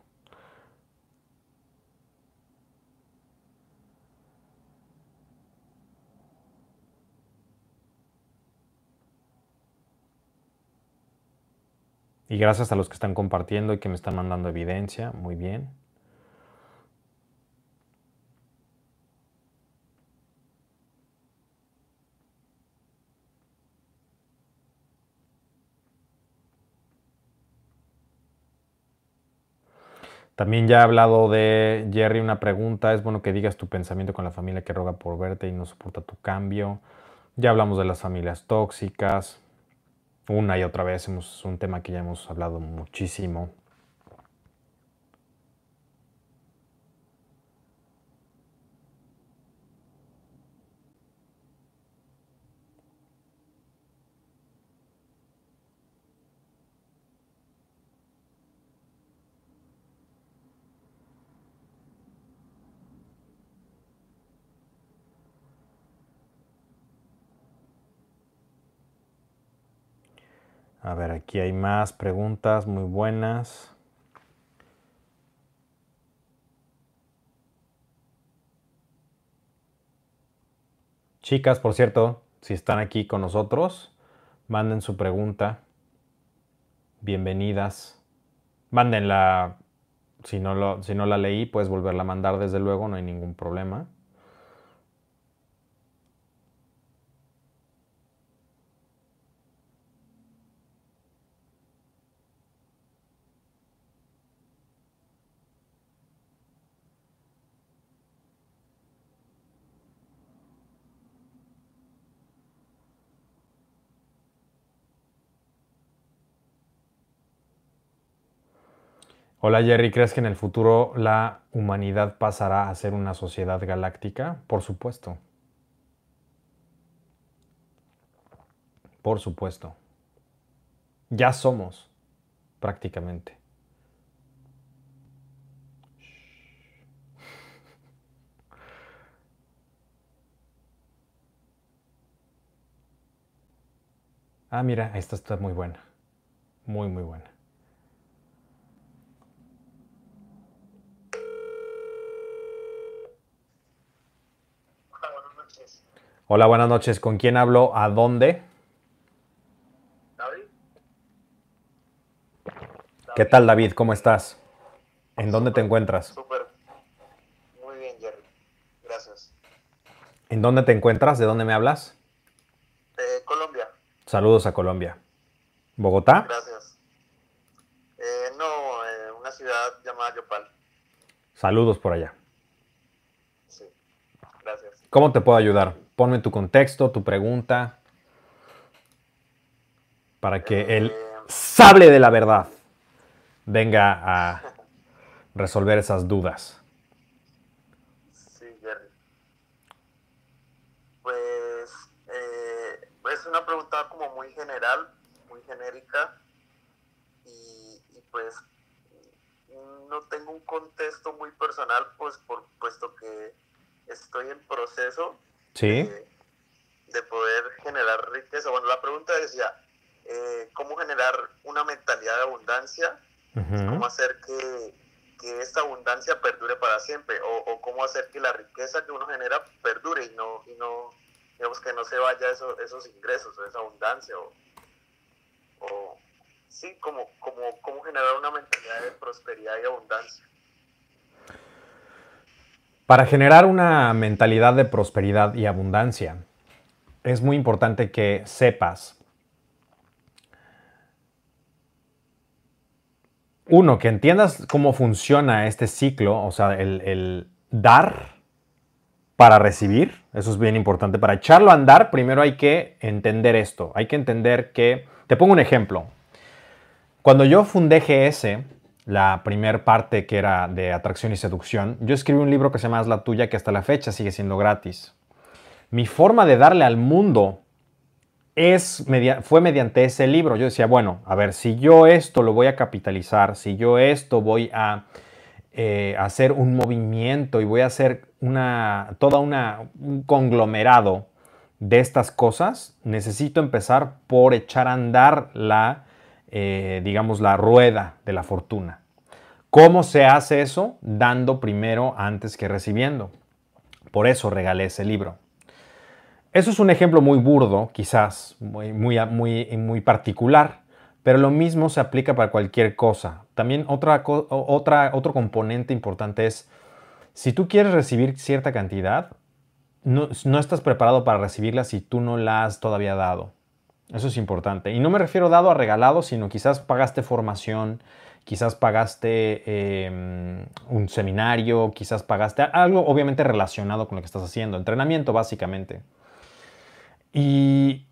Y gracias a los que están compartiendo y que me están mandando evidencia. Muy bien. También ya he hablado de Jerry, una pregunta, es bueno que digas tu pensamiento con la familia que roga por verte y no soporta tu cambio. Ya hablamos de las familias tóxicas. Una y otra vez es un tema que ya hemos hablado muchísimo. A ver, aquí hay más preguntas muy buenas. Chicas, por cierto, si están aquí con nosotros, manden su pregunta. bienvenidas. Mándenla, si no, lo, si no la leí, puedes volverla a mandar desde luego, no hay ningún problema. Hola Jerry, ¿crees que en el futuro la humanidad pasará a ser una sociedad galáctica? Por supuesto. Por supuesto. Ya somos, prácticamente. Ah, mira, esta está muy buena. Muy, muy buena. Hola, buenas noches. ¿Con quién hablo? ¿A dónde? David. ¿Qué tal, David? ¿Cómo estás? ¿En dónde te encuentras? Súper. Muy bien, Jerry. Gracias. ¿En dónde te encuentras? ¿De dónde me hablas? De Colombia. Saludos a Colombia. ¿Bogotá? Gracias. Eh, no, en una ciudad llamada Yopal. Saludos por allá. Sí. Gracias. ¿Cómo te puedo ayudar? Ponme tu contexto, tu pregunta, para que el sable de la verdad venga a resolver esas dudas. Sí, Jerry. Pues eh, es una pregunta como muy general, muy genérica, y, pues no tengo un contexto muy personal, pues por, puesto que estoy en proceso Sí. De, poder generar riqueza. Bueno, la pregunta decía, eh, ¿cómo generar una mentalidad de abundancia? ¿Cómo hacer que, que, esta abundancia perdure para siempre? O, cómo hacer que la riqueza que uno genera perdure y no, y no digamos, que no se vaya eso, esos ingresos o esa abundancia. O, o sí, como, como, cómo generar una mentalidad de prosperidad y abundancia. Para generar una mentalidad de prosperidad y abundancia, es muy importante que sepas, uno, que entiendas cómo funciona este ciclo, o sea, el, dar para recibir, eso es bien importante. Para echarlo a andar, primero hay que entender esto, hay que entender que, te pongo un ejemplo, cuando yo fundé GS, la primer parte que era de atracción y seducción, yo escribí un libro que se llama la tuya, que hasta la fecha sigue siendo gratis. Mi forma de darle al mundo es fue mediante ese libro. Yo decía, bueno, a ver, si yo esto lo voy a capitalizar, si yo esto voy a eh, hacer un movimiento y voy a hacer una, toda una, un conglomerado de estas cosas, necesito empezar por echar a andar la eh, digamos, la rueda de la fortuna. ¿Cómo se hace eso? Dando primero antes que recibiendo. Por eso regalé ese libro. Eso es un ejemplo muy burdo, quizás, muy, muy, muy, muy particular, pero lo mismo se aplica para cualquier cosa. También otra, otra, otro componente importante es, si tú quieres recibir cierta cantidad, no, no estás preparado para recibirla si tú no la has todavía dado. Eso es importante. Y no me refiero dado a regalado, sino quizás pagaste formación, quizás pagaste em, un seminario, quizás pagaste algo obviamente relacionado con lo que estás haciendo, entrenamiento básicamente. Y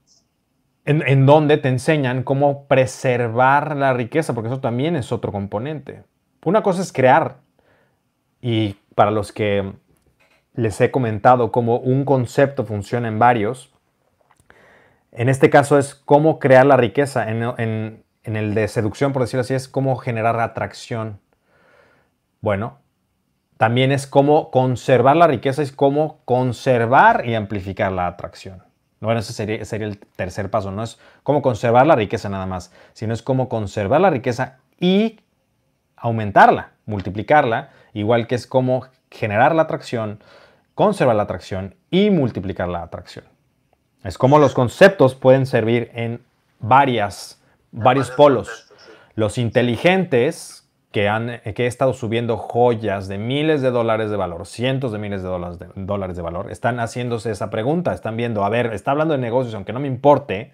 en, en, donde te enseñan cómo preservar la riqueza, porque eso también es otro componente. Una cosa es crear, y para los que les he comentado cómo un concepto funciona en varios, en este caso es cómo crear la riqueza. En, el de seducción, por decirlo así, es cómo generar atracción. Bueno, también es cómo conservar la riqueza, es cómo conservar y amplificar la atracción. Bueno, ese sería, el tercer paso. No es cómo conservar la riqueza nada más, sino es cómo conservar la riqueza y aumentarla, multiplicarla, igual que es cómo generar la atracción, conservar la atracción y multiplicar la atracción. Es como los conceptos pueden servir en varias, varios polos. Los inteligentes que han que he estado subiendo joyas de miles de dólares de valor, cientos de miles de dólares de, dólares de valor, están haciéndose esa pregunta, están viendo, a ver, está hablando de negocios, aunque no me importe,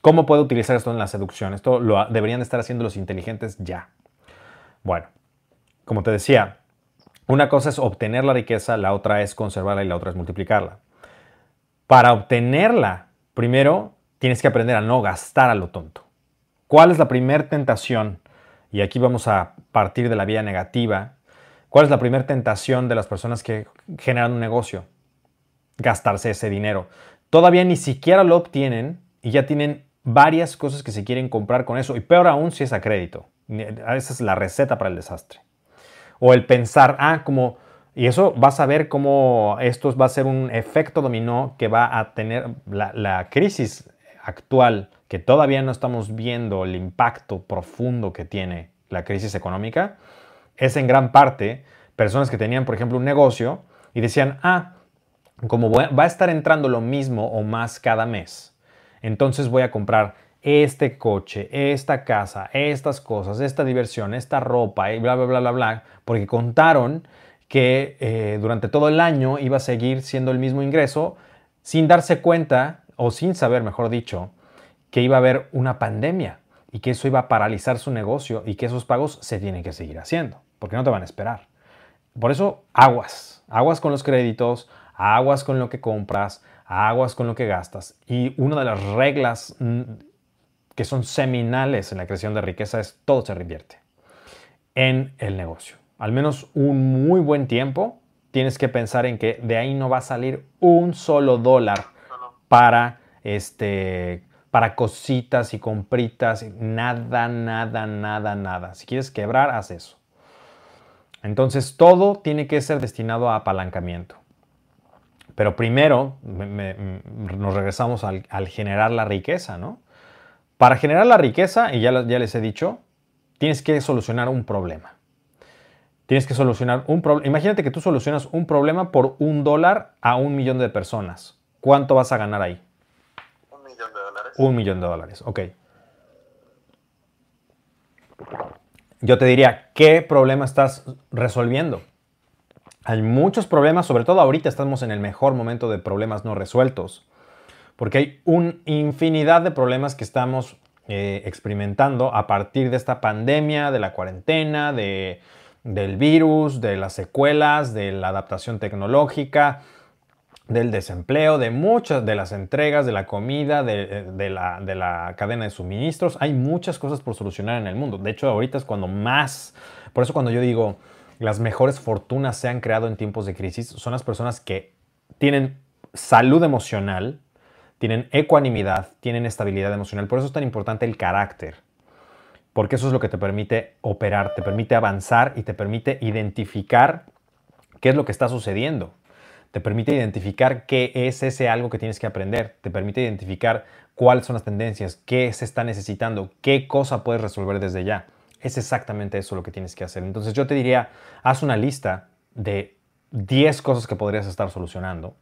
¿cómo puedo utilizar esto en la seducción? Esto lo deberían estar haciendo los inteligentes ya. Bueno, como te decía, una cosa es obtener la riqueza, la otra es conservarla y la otra es multiplicarla. Para obtenerla, primero tienes que aprender a no gastar a lo tonto. ¿Cuál es la primera tentación? Y aquí vamos a partir de la vía negativa. ¿Cuál es la primera tentación de las personas que generan un negocio? Gastarse ese dinero. Todavía ni siquiera lo obtienen y ya tienen varias cosas que se quieren comprar con eso. Y peor aún si es a crédito. Esa es la receta para el desastre. O el pensar, ah, como... Y eso vas a ver cómo esto va a ser un efecto dominó que va a tener la, la crisis actual que todavía no estamos viendo el impacto profundo que tiene la crisis económica, es en gran parte personas que tenían, por ejemplo, un negocio y decían, ah, como va a estar entrando lo mismo o más cada mes, entonces voy a comprar este coche, esta casa, estas cosas, esta diversión, esta ropa y bla, bla, bla, bla, bla, porque contaron que eh, durante todo el año iba a seguir siendo el mismo ingreso sin darse cuenta, o sin saber, mejor dicho, que iba a haber una pandemia y que eso iba a paralizar su negocio y que esos pagos se tienen que seguir haciendo, porque no te van a esperar. Por eso, aguas, aguas con los créditos, aguas con lo que compras, aguas con lo que gastas. Y una de las reglas mm, que son seminales en la creación de riqueza es todo se reinvierte en el negocio. Al menos un muy buen tiempo tienes que pensar en que de ahí no va a salir un solo dólar para este para cositas y compritas, nada, nada, nada, nada. Si quieres quebrar, haz eso. Entonces todo tiene que ser destinado a apalancamiento. Pero primero nos regresamos al, generar la riqueza, ¿no? Para generar la riqueza, y ya, ya les he dicho, tienes que solucionar un problema. Tienes que solucionar un problema. Imagínate que tú solucionas un problema por un dólar a un millón de personas. ¿Cuánto vas a ganar ahí? Un millón de dólares, ok. Yo te diría, ¿qué problema estás resolviendo? Hay muchos problemas, sobre todo ahorita estamos en el mejor momento de problemas no resueltos, porque hay una infinidad de problemas que estamos eh, experimentando a partir de esta pandemia, de la cuarentena, de, del virus, de las secuelas, de la adaptación tecnológica, del desempleo, de muchas de las entregas, de la comida, de, la, de, la, cadena de suministros. Hay muchas cosas por solucionar en el mundo. De hecho, ahorita es cuando más, por eso cuando yo digo las mejores fortunas se han creado en tiempos de crisis, son las personas que tienen salud emocional, tienen ecuanimidad, tienen estabilidad emocional. Por eso es tan importante el carácter. Porque eso es lo que te permite operar, te permite avanzar y te permite identificar qué es lo que está sucediendo te permite identificar qué es ese algo que tienes que aprender, te permite identificar cuáles son las tendencias, qué se está necesitando, qué cosa puedes resolver desde ya. Es exactamente eso lo que tienes que hacer. Entonces yo te diría, haz una lista de 10 cosas que podrías estar solucionando.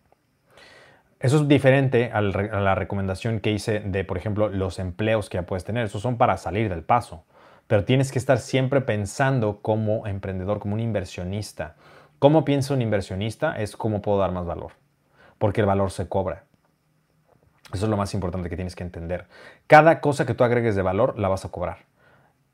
Eso es diferente a la recomendación que hice de, por ejemplo, los empleos que ya puedes tener. Esos son para salir del paso. Pero tienes que estar siempre pensando como emprendedor, como un inversionista. ¿Cómo piensa un inversionista? Es cómo puedo dar más valor, porque el valor se cobra. Eso es lo más importante que tienes que entender. Cada cosa que tú agregues de valor la vas a cobrar.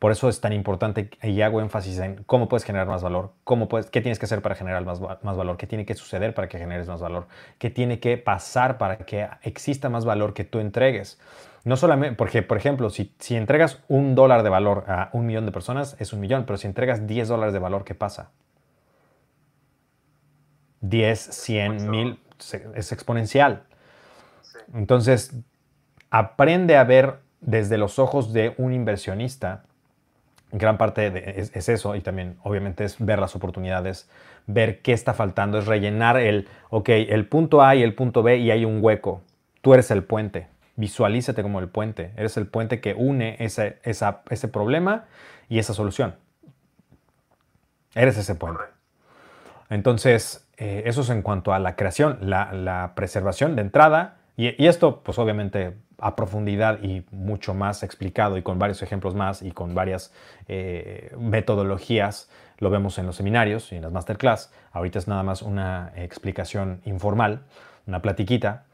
Por eso es tan importante y hago énfasis en cómo puedes generar más valor, cómo puedes, qué tienes que hacer para generar más, más, valor, qué tiene que suceder para que generes más valor, qué tiene que pasar para que exista más valor que tú entregues. No solamente, porque por ejemplo, si, si entregas un dólar de valor a un millón de personas, es un millón, pero si entregas 10 dólares de valor, ¿qué pasa? 10, 100, 1000, es exponencial. Entonces, aprende a ver desde los ojos de un inversionista. Gran parte es, eso y también obviamente es ver las oportunidades, ver qué está faltando, es rellenar el, ok, el punto A y el punto B y hay un hueco. Tú eres el puente, visualízate como el puente, eres el puente que une ese, ese problema y esa solución. Eres ese puente. Entonces, eh, eso es en cuanto a la creación, la, preservación de entrada, Y, esto, pues obviamente, a profundidad y mucho más explicado y con varios ejemplos más y con varias eh, metodologías, lo vemos en los seminarios y en las masterclass. Ahorita es nada más una explicación informal, una platiquita.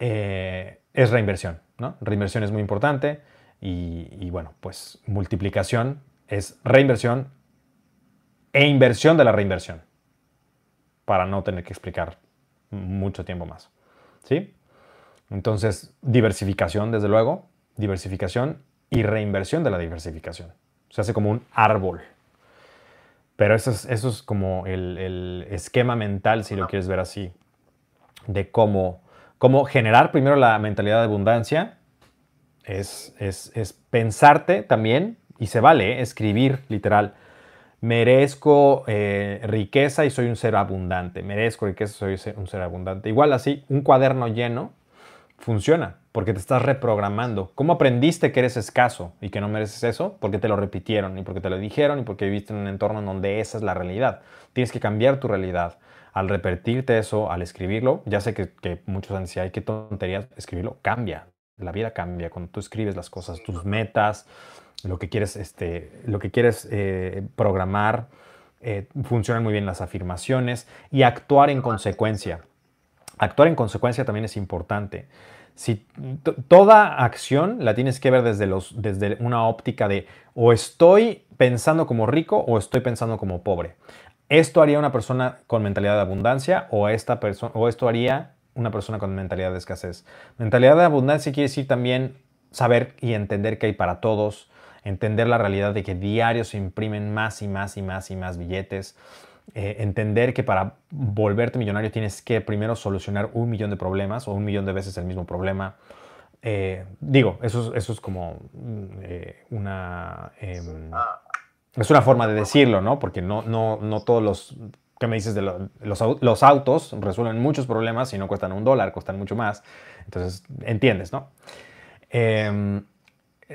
Eh, es reinversión, ¿no? Reinversión es muy importante y, y bueno, pues multiplicación es reinversión e inversión de la reinversión para no tener que explicar mucho tiempo más. ¿Sí? Entonces, diversificación, desde luego, diversificación y reinversión de la diversificación. Se hace como un árbol. Pero eso es, eso es como el, esquema mental, si lo quieres ver así, de cómo, cómo generar primero la mentalidad de abundancia. Es, es, pensarte también, y se vale, ¿eh? escribir literal. Merezco eh, riqueza y soy un ser abundante. Merezco riqueza y soy un ser abundante. Igual así, un cuaderno lleno funciona porque te estás reprogramando. ¿Cómo aprendiste que eres escaso y que no mereces eso? Porque te lo repitieron y porque te lo dijeron y porque viviste en un entorno donde esa es la realidad. Tienes que cambiar tu realidad. Al repetirte eso, al escribirlo, ya sé que, muchos han dicho, ay, qué tonterías, escribirlo cambia. La vida cambia cuando tú escribes las cosas, tus metas, lo que quieres, este, lo que quieres eh, programar. Eh, funcionan muy bien las afirmaciones y actuar en consecuencia. Actuar en consecuencia también es importante. Si toda acción la tienes que ver desde, los, desde una óptica de o estoy pensando como rico o estoy pensando como pobre. Esto haría una persona con mentalidad de abundancia o, esta o esto haría una persona con mentalidad de escasez. Mentalidad de abundancia quiere decir también saber y entender que hay para todos, entender la realidad de que diarios se imprimen más y más y más y más billetes, eh, entender que para volverte millonario tienes que primero solucionar un millón de problemas o un millón de veces el mismo problema. Eh, digo, eso, eso es como mm, eh, una... Em, es una forma de decirlo, ¿no? Porque no, no, no todos los... ¿Qué me dices de los, los autos? Resuelven muchos problemas y no cuestan un dólar, cuestan mucho más. Entonces, entiendes, ¿no? Em,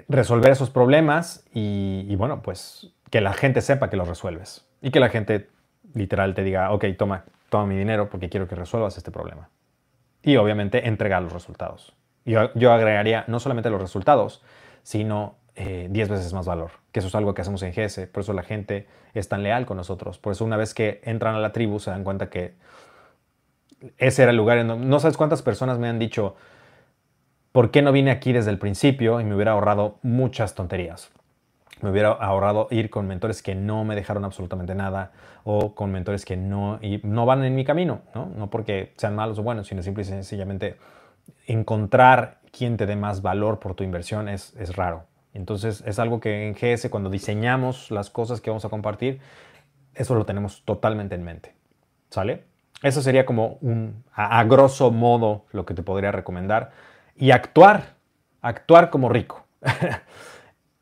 resolver esos problemas y, bueno, pues que la gente sepa que los resuelves y que la gente literal te diga, ok, toma, toma mi dinero porque quiero que resuelvas este problema. Y obviamente entregar los resultados. Yo, yo agregaría no solamente los resultados, sino 10 eh, veces más valor, que eso es algo que hacemos en GS, por eso la gente es tan leal con nosotros, por eso una vez que entran a la tribu se dan cuenta que ese era el lugar en donde no sabes cuántas personas me han dicho, ¿por qué no vine aquí desde el principio y me hubiera ahorrado muchas tonterías? Me hubiera ahorrado ir con mentores que no me dejaron absolutamente nada o con mentores que no, y no van en mi camino, ¿no? no porque sean malos o buenos, sino simple y sencillamente encontrar quién te dé más valor por tu inversión es, es raro. Entonces es algo que en GS cuando diseñamos las cosas que vamos a compartir, eso lo tenemos totalmente en mente. ¿Sale? Eso sería como un, a, a grosso modo, lo que te podría recomendar. Y actuar, actuar como rico.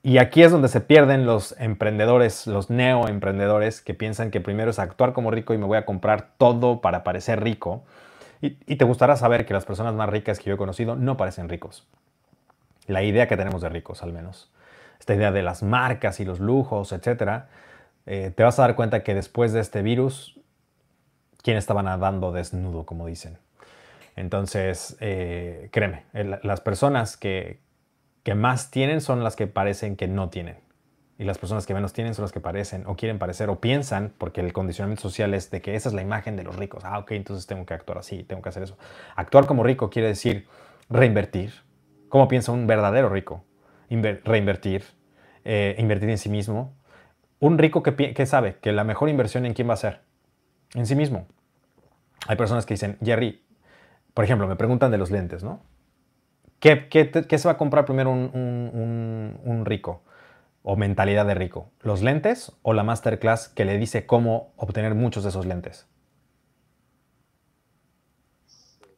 Y aquí es donde se pierden los emprendedores, los neoemprendedores que piensan que primero es actuar como rico y me voy a comprar todo para parecer rico. Y, te gustará saber que las personas más ricas que yo he conocido no parecen ricos. La idea que tenemos de ricos, al menos. Esta idea de las marcas y los lujos, etc. Eh, te vas a dar cuenta que después de este virus, ¿quién estaba nadando desnudo, como dicen? Entonces, eh, créeme, las personas que, que más tienen son las que parecen que no tienen. Y las personas que menos tienen son las que parecen o quieren parecer o piensan, porque el condicionamiento social es de que esa es la imagen de los ricos. Ah, ok, entonces tengo que actuar así, tengo que hacer eso. Actuar como rico quiere decir reinvertir. ¿Cómo piensa un verdadero rico? reinvertir, eh, invertir en sí mismo. Un rico que, que sabe que la mejor inversión en quién va a ser? En sí mismo. Hay personas que dicen, Jerry, por ejemplo, me preguntan de los lentes, ¿no? ¿Qué, se va a comprar primero un, rico o mentalidad de rico? ¿Los lentes o la masterclass que le dice cómo obtener muchos de esos lentes?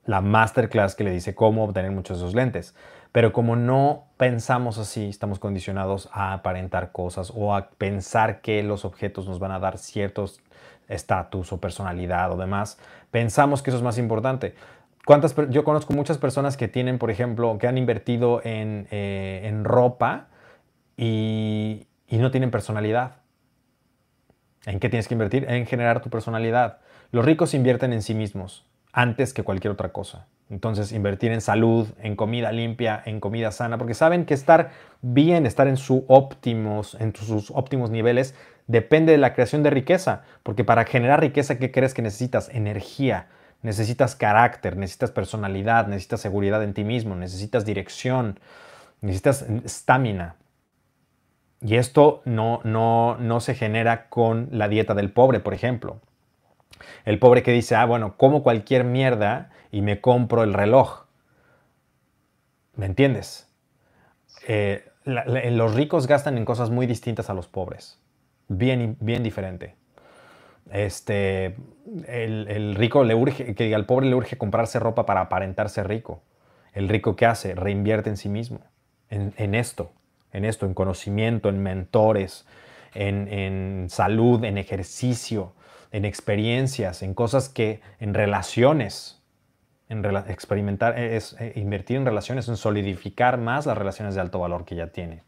La masterclass que le dice cómo obtener muchos de esos lentes. Pero como no pensamos así, estamos condicionados a aparentar cosas o a pensar que los objetos nos van a dar ciertos estatus o personalidad o demás, pensamos que eso es más importante yo conozco muchas personas que tienen, por ejemplo, que han invertido en, eh, ropa y, no tienen personalidad. ¿En qué tienes que invertir? En generar tu personalidad. Los ricos invierten en sí mismos antes que cualquier otra cosa. Entonces, invertir en salud, en comida limpia, en comida sana, porque saben que estar bien, estar en, su óptimos, en sus óptimos niveles, depende de la creación de riqueza. Porque para generar riqueza, ¿qué crees que necesitas? Energía, necesitas carácter, necesitas personalidad, necesitas seguridad en ti mismo, necesitas dirección, necesitas estamina. Y esto no, no, no se genera con la dieta del pobre, por ejemplo. El pobre que dice, ah, bueno, como cualquier mierda y me compro el reloj. ¿Me entiendes? Eh, los ricos gastan en cosas muy distintas a los pobres. Bien, bien diferente. Este, el, rico le urge, que al pobre le urge comprarse ropa para aparentarse rico. El rico que hace, reinvierte en sí mismo, en, esto, en esto, en conocimiento, en mentores, en, salud, en ejercicio, en experiencias, en cosas que, en relaciones, en experimentar, eh, es, eh, invertir en relaciones, en solidificar más las relaciones de alto valor que ya tiene.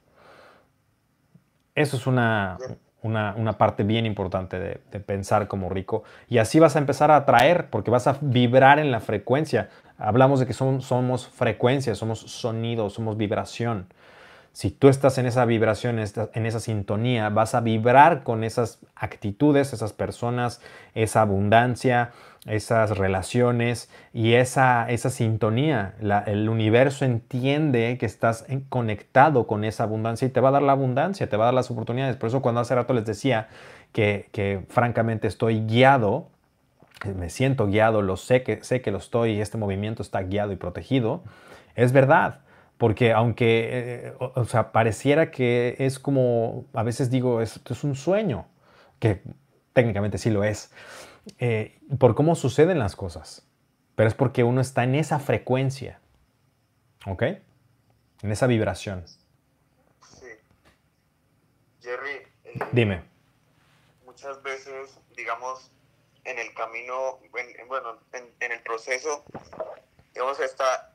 Eso es una, una, parte bien importante de, pensar como rico. Y así vas a empezar a atraer, porque vas a vibrar en la frecuencia. Hablamos de que somos frecuencias, somos sonido, somos vibración. Si tú estás en esa vibración, en esa sintonía, vas a vibrar con esas actitudes, esas personas, esa abundancia, esas relaciones y esa, esa sintonía. el universo entiende que estás conectado con esa abundancia y te va a dar la abundancia, te va a dar las oportunidades. Por eso cuando hace rato les decía que, que francamente estoy guiado, me siento guiado, lo sé que, sé que lo estoy y este movimiento está guiado y protegido, es verdad porque aunque, eh, o, sea, pareciera que es como, a veces digo, esto es un sueño, que técnicamente sí lo es, eh, por cómo suceden las cosas, pero es porque uno está en esa frecuencia, ¿ok? En esa vibración. Sí. Jerry. Eh, Dime. Muchas veces, digamos, en el camino, bueno, en, en el proceso, digamos, está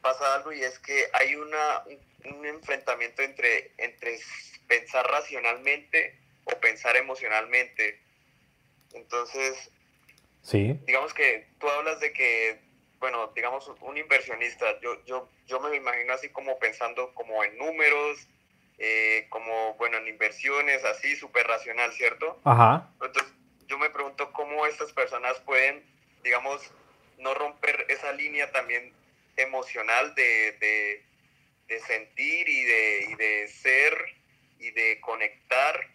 pasa algo y es que hay una, un, enfrentamiento entre, entre pensar racionalmente o pensar emocionalmente. Entonces, sí. digamos que tú hablas de que, bueno, digamos, un inversionista, yo, yo, yo me imagino así como pensando como en números, eh, como, bueno, en inversiones, así, súper racional, ¿cierto? Ajá. Entonces, yo me pregunto cómo estas personas pueden, digamos, no romper esa línea también emocional de, sentir y de, de ser y de conectar.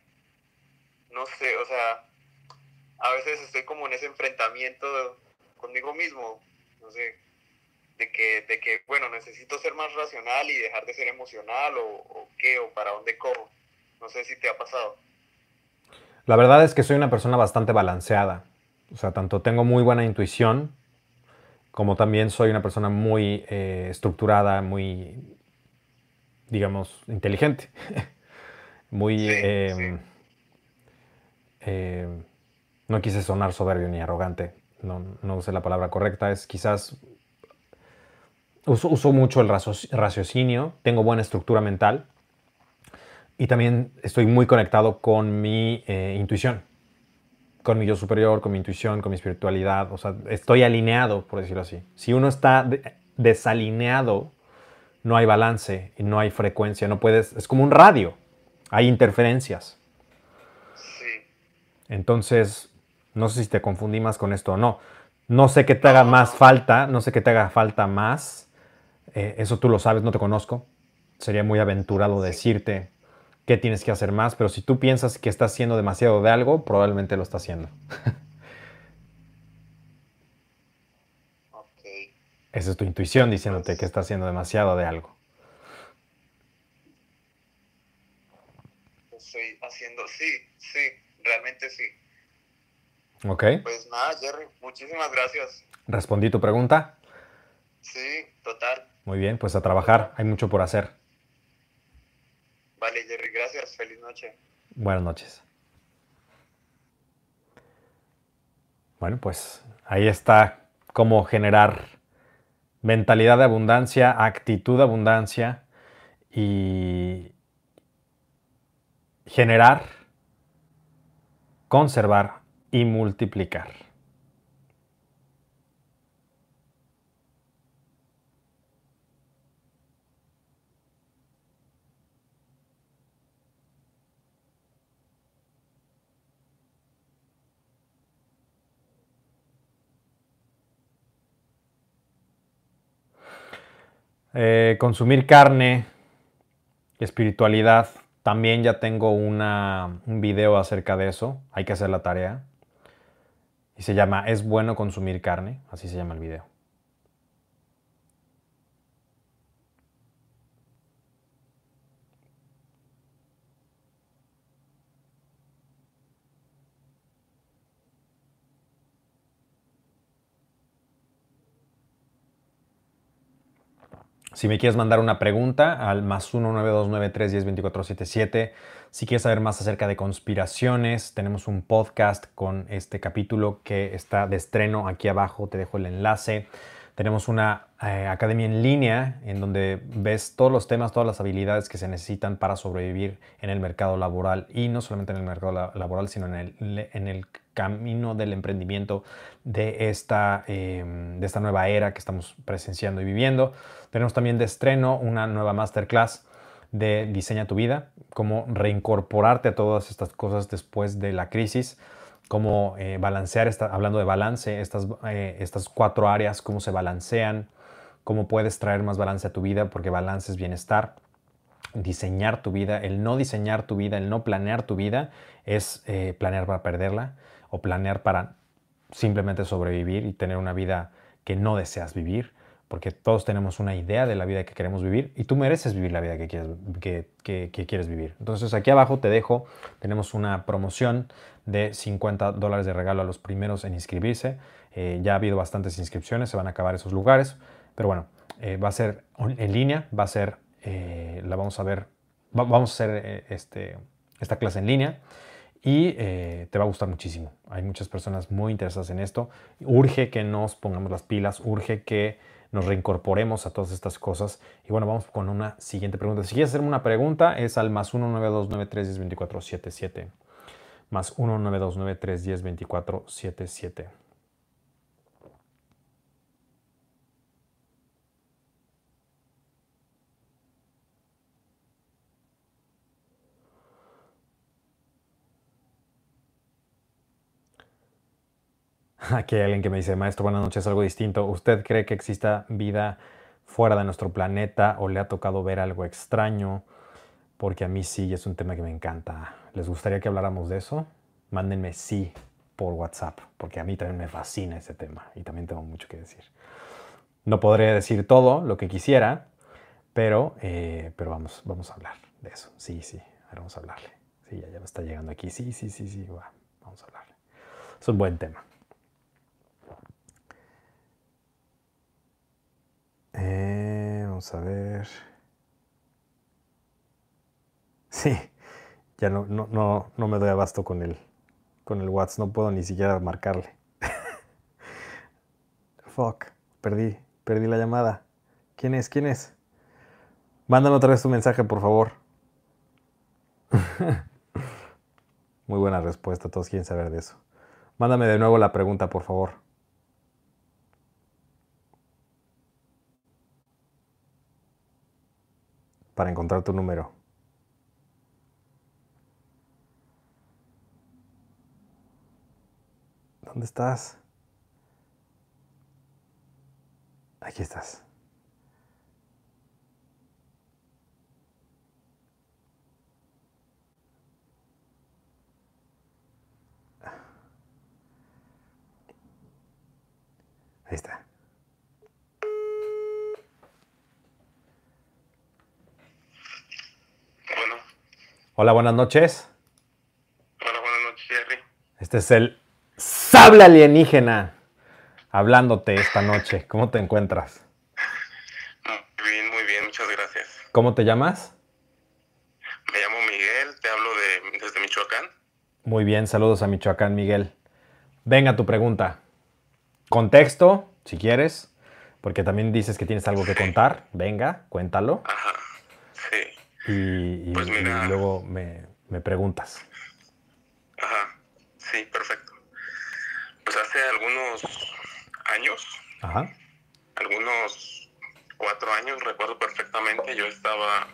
No sé, o sea, a veces estoy como en ese enfrentamiento conmigo mismo, no sé, de que, de que, bueno, necesito ser más racional y dejar de ser emocional o, o qué, o para dónde cojo. No sé si te ha pasado. La verdad es que soy una persona bastante balanceada. O sea, tanto tengo muy buena intuición, como también soy una persona muy eh, estructurada, muy, digamos, inteligente, muy... Em, em, no quise sonar soberbio ni arrogante, no, no, usé la palabra correcta, es quizás... Uso, mucho el raciocinio, tengo buena estructura mental y también estoy muy conectado con mi eh, intuición con mi yo superior, con mi intuición, con mi espiritualidad. O sea, estoy alineado, por decirlo así. Si uno está desalineado, no hay balance no hay frecuencia. No puedes, es como un radio. Hay interferencias. Entonces, no sé si te confundí más con esto o no. No sé qué te haga más falta, no sé qué te haga falta más. Eh, eso tú lo sabes, no te conozco. Sería muy aventurado decirte qué tienes que hacer más, pero si tú piensas que estás haciendo demasiado de algo, probablemente lo estás haciendo. Esa es tu intuición diciéndote que estás haciendo demasiado de algo. Estoy haciendo, sí, sí, realmente sí. Ok. Pues nada, Jerry, muchísimas gracias. ¿Respondí tu pregunta? Sí, total. Muy bien, pues a trabajar, hay mucho por hacer. Vale, Jerry, gracias. Feliz noche. Buenas noches. Bueno, pues ahí está cómo generar mentalidad de abundancia, actitud de abundancia y generar, conservar y multiplicar. Eh, consumir carne, espiritualidad. También ya tengo una, un video acerca de eso. Hay que hacer la tarea. Y se llama ¿Es bueno consumir carne? Así se llama el video. Si me quieres mandar una pregunta al más 19293102477. Si quieres saber más acerca de conspiraciones, tenemos un podcast con este capítulo que está de estreno aquí abajo. Te dejo el enlace. Tenemos una eh, academia en línea en donde ves todos los temas, todas las habilidades que se necesitan para sobrevivir en el mercado laboral y no solamente en el mercado laboral, sino en el, en el camino del emprendimiento de esta, em, de esta nueva era que estamos presenciando y viviendo. Tenemos también de estreno una nueva masterclass de Diseña tu vida, cómo reincorporarte a todas estas cosas después de la crisis cómo eh, balancear, hablando de balance, estas, eh, estas cuatro áreas, cómo se balancean, cómo puedes traer más balance a tu vida, porque balance es bienestar. Diseñar tu vida, el no diseñar tu vida, el no planear tu vida, es eh, planear para perderla o planear para simplemente sobrevivir y tener una vida que no deseas vivir, porque todos tenemos una idea de la vida que queremos vivir y tú mereces vivir la vida que quieres, que quieres vivir. Entonces aquí abajo te dejo, tenemos una promoción de 50 dólares de regalo a los primeros en inscribirse. Eh, ya ha habido bastantes inscripciones, se van a acabar esos lugares, pero bueno, eh, va a ser en línea, va a ser, eh, la vamos a ver, vamos a hacer este, esta clase en línea y te va a gustar muchísimo. Hay muchas personas muy interesadas en esto. Urge que nos pongamos las pilas, urge que nos reincorporemos a todas estas cosas. Y bueno, vamos con una siguiente pregunta. Si quieres hacerme una pregunta, es al más 19293102477 más 19293102477. Aquí hay alguien que me dice, maestro, buenas noches, algo distinto. ¿Usted cree que exista vida fuera de nuestro planeta o le ha tocado ver algo extraño? Porque a mí sí, es un tema que me encanta. ¿Les gustaría que habláramos de eso? Mándenme sí por WhatsApp, porque a mí también me fascina ese tema y también tengo mucho que decir. No podré decir todo lo que quisiera, pero, eh, pero vamos, vamos a hablar de eso. Sí, sí, ahora vamos a hablarle. Sí, ya, me está llegando aquí. Sí, sí, sí, sí, vamos a hablarle. Es un buen tema. Eh, vamos a ver. Sí, ya no, no, no, no me doy abasto con el, con el WhatsApp, no puedo ni siquiera marcarle. Fuck, perdí, perdí la llamada. ¿Quién es? ¿Quién es? Mándame otra vez tu mensaje, por favor. Muy buena respuesta, todos quieren saber de eso. Mándame de nuevo la pregunta, por favor. Para encontrar tu número. ¿Dónde estás? Aquí estás. Ahí está. Bueno. Hola, buenas noches. Hola, buenas noches, Jerry. Este es el Sable alienígena hablándote esta noche. ¿Cómo te encuentras? Muy bien, muy bien, muchas gracias. ¿Cómo te llamas? Me llamo Miguel, te hablo desde Michoacán. Muy bien, saludos a Michoacán, Miguel. Venga tu pregunta. Contexto, si quieres, porque también dices que tienes algo que contar. Venga, cuéntalo. Ajá, Y, pues luego me, me preguntas. Ajá, sí, perfecto. Pues hace algunos años, algunos cuatro años, recuerdo perfectamente, yo estaba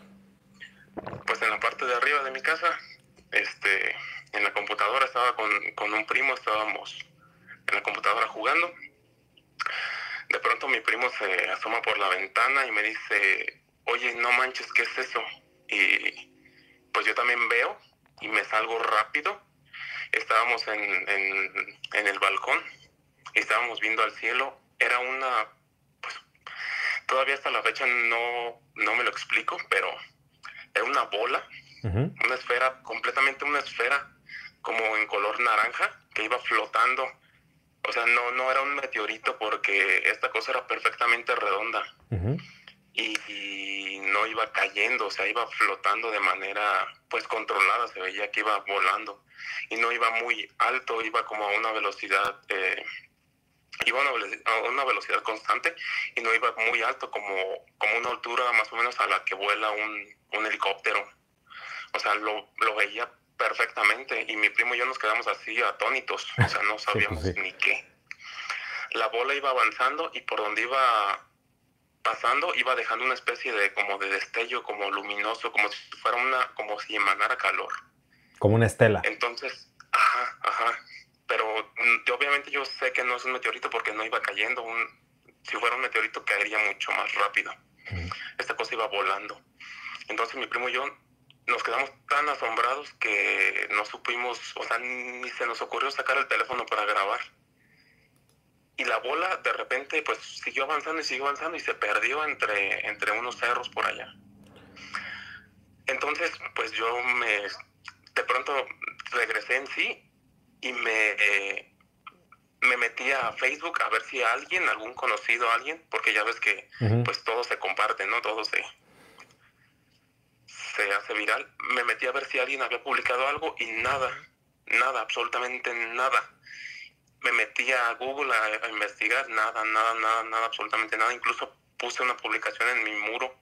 pues en la parte de arriba de mi casa, este, en la computadora, estaba con, con un primo, estábamos en la computadora jugando. De pronto pronto mi primo se asoma por la ventana y me dice, oye, no manches, ¿qué es eso? Y pues yo también veo y me salgo rápido. Estábamos en, en, el balcón y estábamos viendo al cielo. Era una, pues, todavía hasta la fecha no, no me lo explico, pero era una bola, una esfera, completamente una esfera como en color naranja que iba flotando. O sea, no, no era un meteorito porque esta cosa era perfectamente redonda. y, no iba cayendo, o sea, iba flotando de manera pues controlada, se veía que iba volando. Y no iba muy alto, iba como a una velocidad... Eh, iba a una, velocidad constante y no iba muy alto, como, como una altura más o menos a la que vuela un, un helicóptero. O sea, lo, lo veía perfectamente y mi primo y yo nos quedamos así atónitos, o sea, no sabíamos ni qué. La bola iba avanzando y por donde iba pasando iba dejando una especie de como de destello como luminoso, como si fuera una como si emanara calor. Como una estela. Entonces, ajá, ajá. Pero mm, yo obviamente yo sé que no es un meteorito porque no iba cayendo, un si fuera un meteorito caería mucho más rápido. Esta cosa iba volando. Entonces mi primo y yo nos quedamos tan asombrados que no supimos, o sea, ni se nos ocurrió sacar el teléfono para grabar. Y la bola de repente pues siguió avanzando y siguió avanzando y se perdió entre, entre unos cerros por allá. Entonces pues yo me, de pronto regresé en sí y me, me metí a Facebook a ver si alguien, algún conocido, alguien, porque ya ves que pues todo se comparte, ¿no? Todo se, se hace viral, me metí a ver si alguien había publicado algo y nada, nada, absolutamente nada. Me metí a Google a, investigar, nada, nada, nada, nada, absolutamente nada. Incluso puse una publicación en mi muro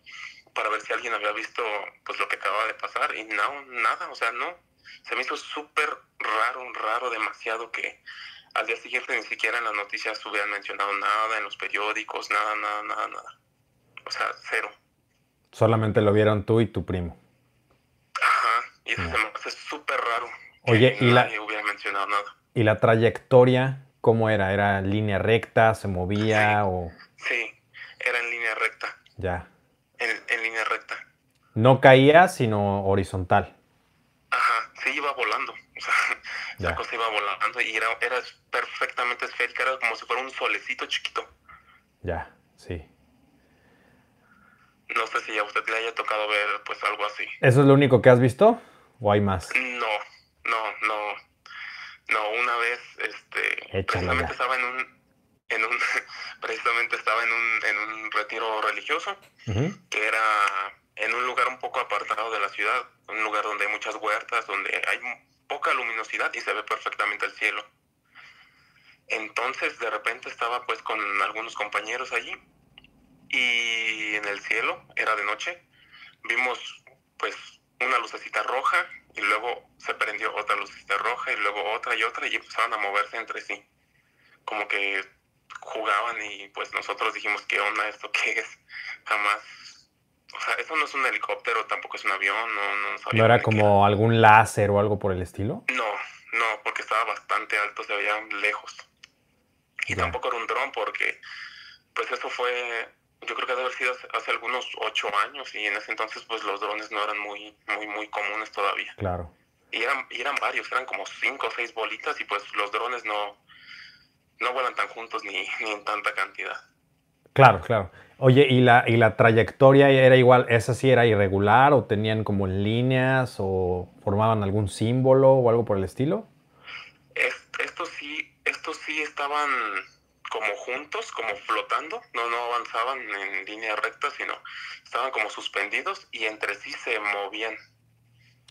para ver si alguien había visto pues lo que acababa de pasar y no, nada, o sea, no. Se me hizo súper raro, raro, demasiado que al día siguiente ni siquiera en las noticias hubieran mencionado nada, en los periódicos, nada, nada, nada, nada. O sea, cero. Solamente lo vieron tú y tu primo. Ajá, y eso se me hace súper raro. Oye, y la, hubiera mencionado nada. ¿Y la trayectoria cómo era? ¿Era línea recta? ¿Se movía? Sí, o... sí era en línea recta. Ya. En, línea recta. No caía, sino horizontal. Ajá, sí iba volando. O sea, esa cosa iba volando y era, era perfectamente esférica, era como si fuera un solecito chiquito. Ya, sí. No sé si a usted le haya tocado ver pues algo así. ¿Eso es lo único que has visto? ¿O hay más? No, no, no. No, una vez, este, precisamente estaba en un, en un, precisamente estaba en un, en un retiro religioso, que era en un lugar un poco apartado de la ciudad, un lugar donde hay muchas huertas, donde hay poca luminosidad y se ve perfectamente el cielo. Entonces, de repente estaba pues con algunos compañeros allí y en el cielo, era de noche, vimos pues una lucecita roja y luego se prendió otra lucecita roja y luego otra y otra y empezaban a moverse entre sí. Como que jugaban y pues nosotros dijimos, ¿qué onda esto? ¿Qué es? Jamás. O sea, eso no es un helicóptero, tampoco es un avión, no, no ¿No era como algún láser o algo por el estilo? No, no, porque estaba bastante alto, se veía lejos. Y tampoco era un dron porque pues eso fue yo creo que debe haber sido hace, algunos ocho años y en ese entonces pues los drones no eran muy, muy, muy comunes todavía. Claro. Y eran, eran varios, eran como cinco o seis bolitas y pues los drones no, no vuelan tan juntos ni, ni en tanta cantidad. Claro, claro. Oye, ¿y la, ¿y la trayectoria era igual? ¿Esa sí era irregular o tenían como líneas o formaban algún símbolo o algo por el estilo? estos sí, estos sí estaban como juntos, como flotando, no, no avanzaban en línea recta, sino estaban como suspendidos y entre sí se movían.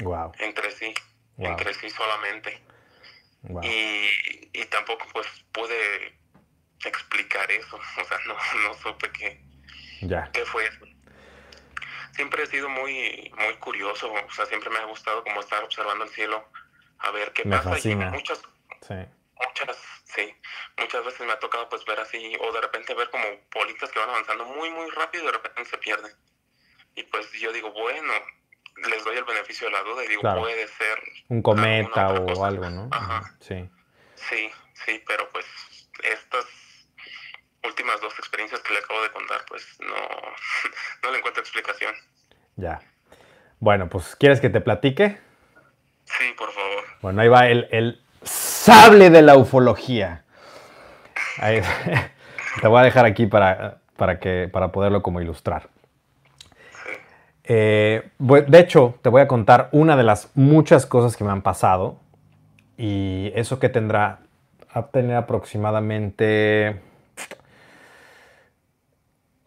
Wow. Entre sí, entre sí solamente. Y, y, tampoco pues pude explicar eso, o sea, no, no supe qué, qué fue eso. Siempre he sido muy, muy curioso, o sea, siempre me ha gustado como estar observando el cielo, a ver qué pasa. Fascina. Y muchas, sí muchas, sí, muchas veces me ha tocado pues ver así, o de repente ver como bolitas que van avanzando muy, muy rápido y de repente se pierden. Y pues yo digo, bueno, les doy el beneficio de la duda y digo, puede ser... Un cometa o algo, ¿no? Ajá. Sí. Sí, sí, pero pues estas últimas dos experiencias pues no, no le encuentro explicación. Ya. Bueno, pues ¿quieres que te platique? Sí, por favor. Bueno, ahí va el, el sable de la ufología. te voy a dejar aquí para, para, que, para poderlo como ilustrar. Eh, de hecho, te voy a contar una de las muchas cosas que me han pasado. Y eso que tendrá a tener aproximadamente...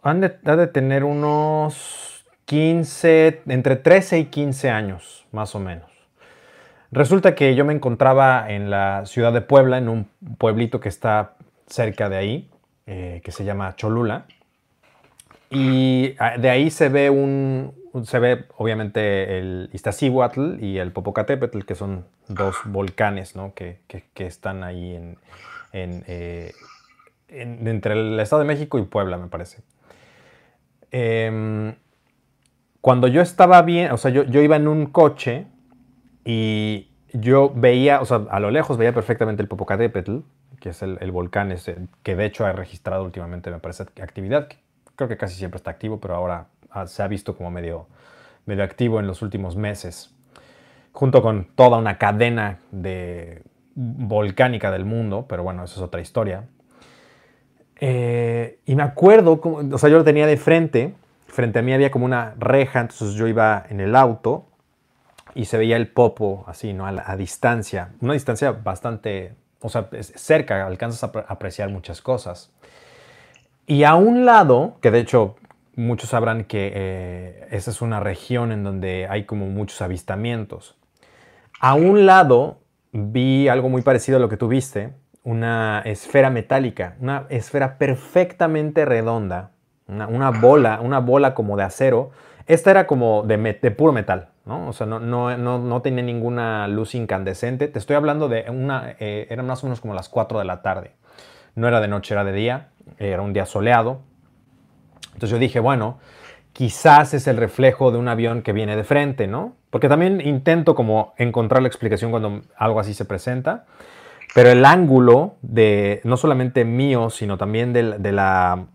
Ha de tener unos 15, entre 13 y 15 años, más o menos. Resulta que yo me encontraba en la ciudad de Puebla, en un pueblito que está cerca de ahí, eh, que se llama Cholula. Y ah, de ahí se ve un, se ve obviamente el Iztaccíhuatl y el Popocatépetl, que son dos volcanes ¿no? que, que, están ahí en, eh, en, entre el Estado de México y Puebla, me parece. Em, cuando yo estaba bien, o sea, yo, yo, iba en un coche y yo veía, o sea, a lo lejos veía perfectamente el Popocatépetl, que es el, volcán ese, que de hecho ha registrado últimamente, me parece, actividad. Creo que casi siempre está activo, pero ahora se ha visto como medio, medio activo en los últimos meses, junto con toda una cadena de volcánica del mundo, pero bueno, eso es otra historia. Eh, y me acuerdo, o sea, yo lo tenía de frente, frente a mí había como una reja, entonces yo iba en el auto y se veía el popo así, ¿no? A, distancia, una distancia bastante, o sea, cerca, alcanzas a apreciar muchas cosas. Y a un lado, que de hecho muchos sabrán que eh, esa es una región en donde hay como muchos avistamientos. A un lado vi algo muy parecido a lo que tú viste, una esfera metálica, una esfera perfectamente redonda, una, bola, una bola como de acero. Esta era como de, puro metal, ¿no? O sea, no, no, no, tenía ninguna luz incandescente. Te estoy hablando de una, eh, eran más o menos como las 4 de la tarde. No era de noche, era de día, era un día soleado. Entonces yo dije, bueno, quizás es el reflejo de un avión que viene de frente, ¿no? Porque también intento como encontrar la explicación cuando algo así se presenta, pero el ángulo de no solamente mío, sino también del, de la,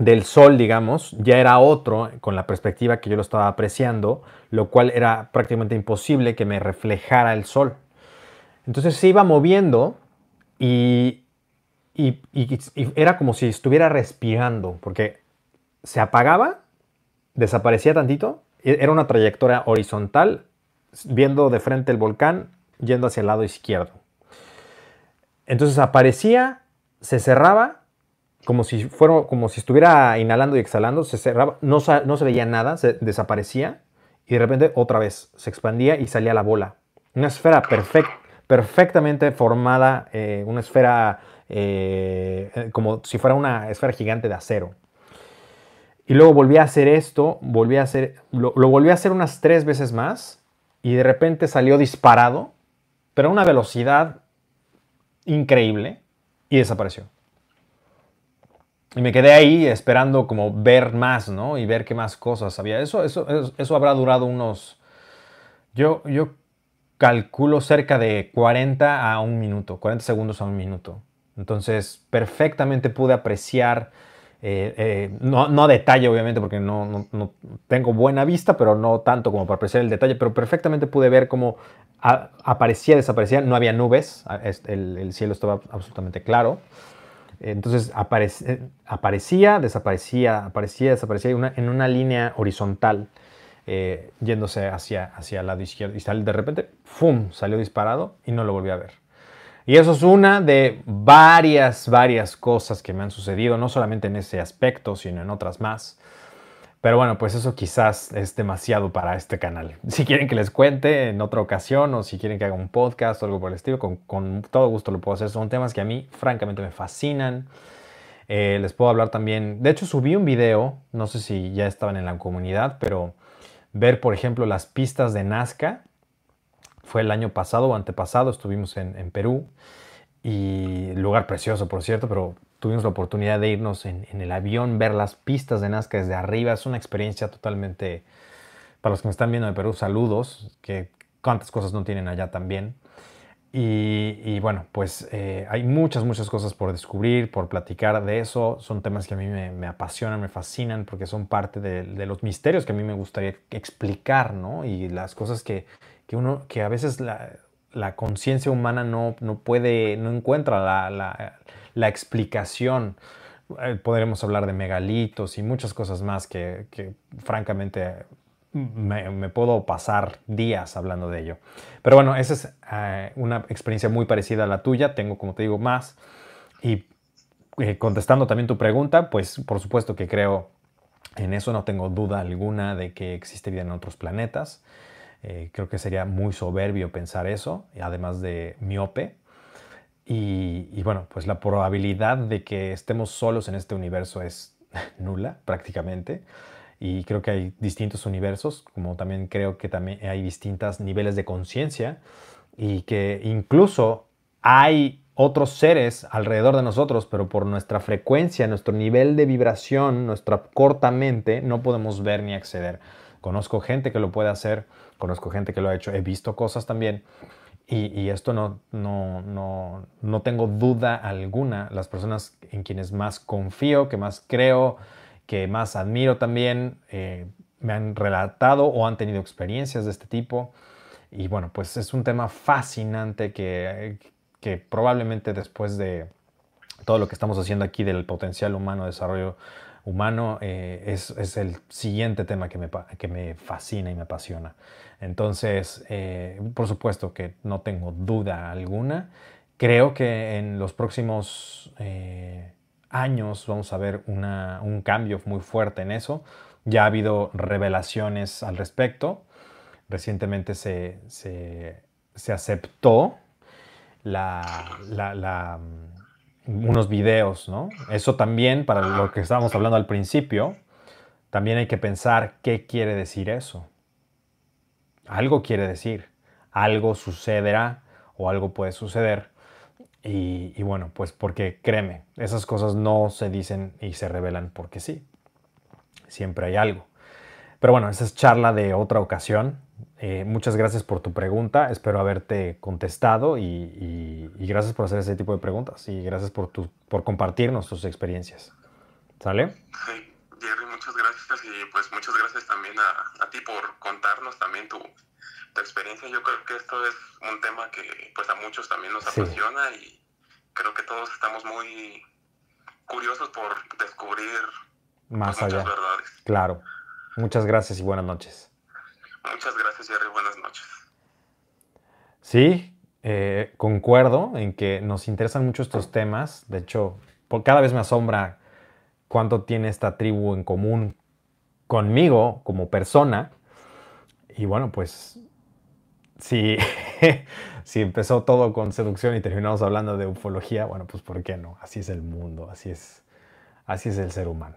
del sol, digamos, ya era otro con la perspectiva que yo lo estaba apreciando, lo cual era prácticamente imposible que me reflejara el sol. Entonces se iba moviendo y, y, era como si estuviera respirando, porque se apagaba, desaparecía tantito, e-, era una trayectoria horizontal, viendo de frente el volcán, yendo hacia el lado izquierdo. Entonces aparecía, se cerraba, como si, fuera, como si estuviera inhalando y exhalando, se cerraba, no, se veía nada, se desaparecía y de repente otra vez se expandía y salía la bola. Una esfera perfectamente formada, eh, una esfera eh, como si fuera una esfera gigante de acero. Y luego volví a hacer esto, volví a hacer, lo, volví a hacer unas tres veces más y de repente salió disparado, pero a una velocidad increíble y desapareció. Y me quedé ahí esperando como ver más, ¿no? Y ver qué más cosas había. Eso, eso, eso, habrá durado unos, yo, yo calculo cerca de 40 a un minuto, 40 segundos a un minuto. Entonces, perfectamente pude apreciar eh, eh, no, no, a detalle, obviamente, porque no, no, tengo buena vista, pero no tanto como para apreciar el detalle, pero perfectamente pude ver cómo aparecía, desaparecía, no había nubes, el, el cielo estaba absolutamente claro. Entonces eh, aparecía, desaparecía, aparecía, desaparecía en una línea horizontal, yéndose hacia, hacia el lado izquierdo. Y de repente, ¡fum! salió disparado y no lo volví a ver. Y eso es una de varias, varias cosas que me han sucedido, no solamente en ese aspecto, sino en otras más. Pero bueno, pues eso quizás es demasiado para este canal. Si quieren que les cuente en otra ocasión o si quieren que haga un podcast o algo por el estilo, con, todo gusto lo puedo hacer. Son temas que a mí francamente me fascinan. Eh, les puedo hablar también, de hecho subí un video, no sé si ya estaban en la comunidad, pero ver por ejemplo las pistas de Nazca fue el año pasado o antepasado, estuvimos en, Perú y lugar precioso, por cierto, pero tuvimos la oportunidad de irnos en, el avión, ver las pistas de Nazca desde arriba. Es una experiencia totalmente, para los que me están viendo de Perú, saludos, que cuántas cosas no tienen allá también. y, bueno, pues eh, hay muchas, muchas cosas por descubrir, por platicar de eso. Son temas que a mí me, apasionan, me fascinan, porque son parte de, los misterios que a mí me gustaría explicar, ¿no? Y las cosas que, uno, que a veces la, conciencia humana no, no, puede, no encuentra la, explicación. Eh, podremos hablar de megalitos y muchas cosas más que, francamente me, puedo pasar días hablando de ello. Pero bueno, esa es eh, una experiencia muy parecida a la tuya. Tengo, como te digo, más. Y eh, contestando también tu pregunta, pues por supuesto que creo en eso, no tengo duda alguna de que existe vida en otros planetas. Creo que sería muy soberbio pensar eso, además de miope. Y, bueno, pues la probabilidad de que estemos solos en este universo es nula prácticamente y creo que hay distintos universos, como también creo que también hay distintos niveles de conciencia y que incluso hay otros seres alrededor de nosotros, pero por nuestra frecuencia, nuestro nivel de vibración, nuestra corta mente, no podemos ver ni acceder. Conozco gente que lo puede hacer, conozco gente que lo ha hecho, he visto cosas también. Y, esto no, no, no, no tengo duda alguna. Las personas en quienes más confío, que más creo, que más admiro también eh, me han relatado o han tenido experiencias de este tipo. Y bueno, pues es un tema fascinante que, que probablemente después de todo lo que estamos haciendo aquí del potencial humano, desarrollo humano, eh, es, es, el siguiente tema que me, que me, fascina y me apasiona. Entonces, eh, por supuesto que no tengo duda alguna. Creo que en los próximos años vamos a ver un cambio muy fuerte en eso. Ya ha habido revelaciones al respecto. Recientemente se, aceptó la, unos videos, ¿no? Eso también, para lo que estábamos hablando al principio, también hay que pensar qué quiere decir eso. Algo quiere decir, algo sucederá o algo puede suceder y, bueno, pues porque créeme, esas cosas no se dicen y se revelan porque sí. Siempre hay algo. Pero bueno, esa es charla de otra ocasión. Eh, muchas gracias por tu pregunta. Espero haberte contestado y, gracias por hacer ese tipo de preguntas y gracias por, tu, por compartirnos tus experiencias. ¿Sale? Sí, Jerry, muchas gracias y pues muchas gracias también a, a ti por contarnos también tu, tu experiencia. Yo creo que esto es un tema que pues a muchos también nos apasiona y creo que todos estamos muy curiosos por descubrir más pues, allá. verdades. Claro. Muchas gracias y buenas noches. Muchas gracias, Jerry. Buenas noches. Sí, eh, concuerdo en que nos interesan mucho estos temas. De hecho, por cada vez me asombra cuánto tiene esta tribu en común conmigo como persona. Y bueno, pues si, si empezó todo con seducción y terminamos hablando de ufología, bueno, pues ¿por qué no? Así es el mundo, así es, así es el ser humano.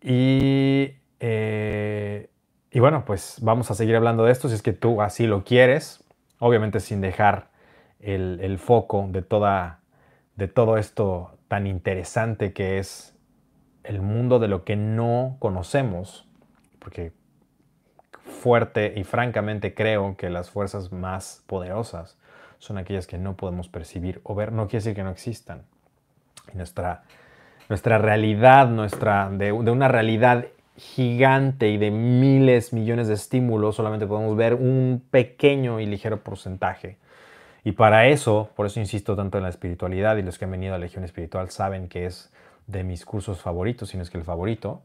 Y, eh, y bueno, pues vamos a seguir hablando de esto si es que tú así lo quieres, obviamente sin dejar el, el foco de, toda, de todo esto tan interesante que es el mundo de lo que no conocemos, porque fuerte y francamente creo que las fuerzas más poderosas son aquellas que no podemos percibir o ver. No quiere decir que no existan. nuestra, nuestra realidad, nuestra, de, una realidad gigante y de miles, millones de estímulos, solamente podemos ver un pequeño y ligero porcentaje. Y para eso, por eso insisto tanto en la espiritualidad y los que han venido a la Legión Espiritual saben que es de mis cursos favoritos, si no es que el favorito,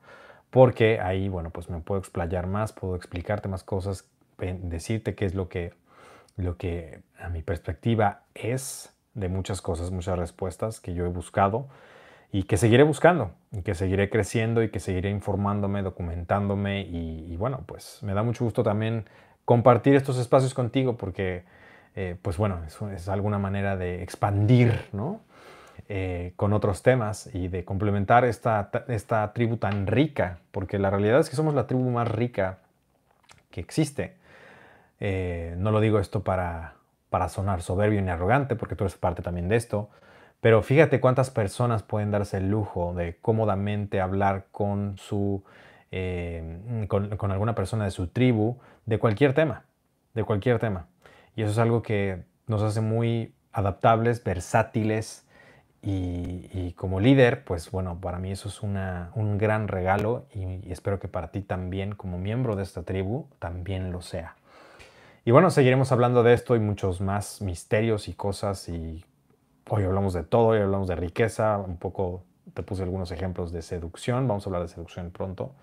porque ahí, bueno, pues me puedo explayar más, puedo explicarte más cosas, decirte qué es lo que, lo que a mi perspectiva es de muchas cosas, muchas respuestas que yo he buscado y que seguiré buscando, y que seguiré creciendo y que seguiré informándome, documentándome y, bueno, pues me da mucho gusto también compartir estos espacios contigo porque, eh, pues bueno, es, alguna manera de expandir, ¿no? Eh, con otros temas y de complementar esta, esta tribu tan rica, porque la realidad es que somos la tribu más rica que existe. Eh, no lo digo esto para, para sonar soberbio ni arrogante, porque tú eres parte también de esto, pero fíjate cuántas personas pueden darse el lujo de cómodamente hablar con, su, eh, con, alguna persona de su tribu de cualquier tema, de cualquier tema. Y eso es algo que nos hace muy adaptables, versátiles y, como líder, pues bueno, para mí eso es un gran regalo y, espero que para ti también, como miembro de esta tribu, también lo sea. Y bueno, seguiremos hablando de esto y muchos más misterios y cosas y hoy hablamos de todo, hoy hablamos de riqueza, un poco te puse algunos ejemplos de seducción, vamos a hablar de seducción pronto.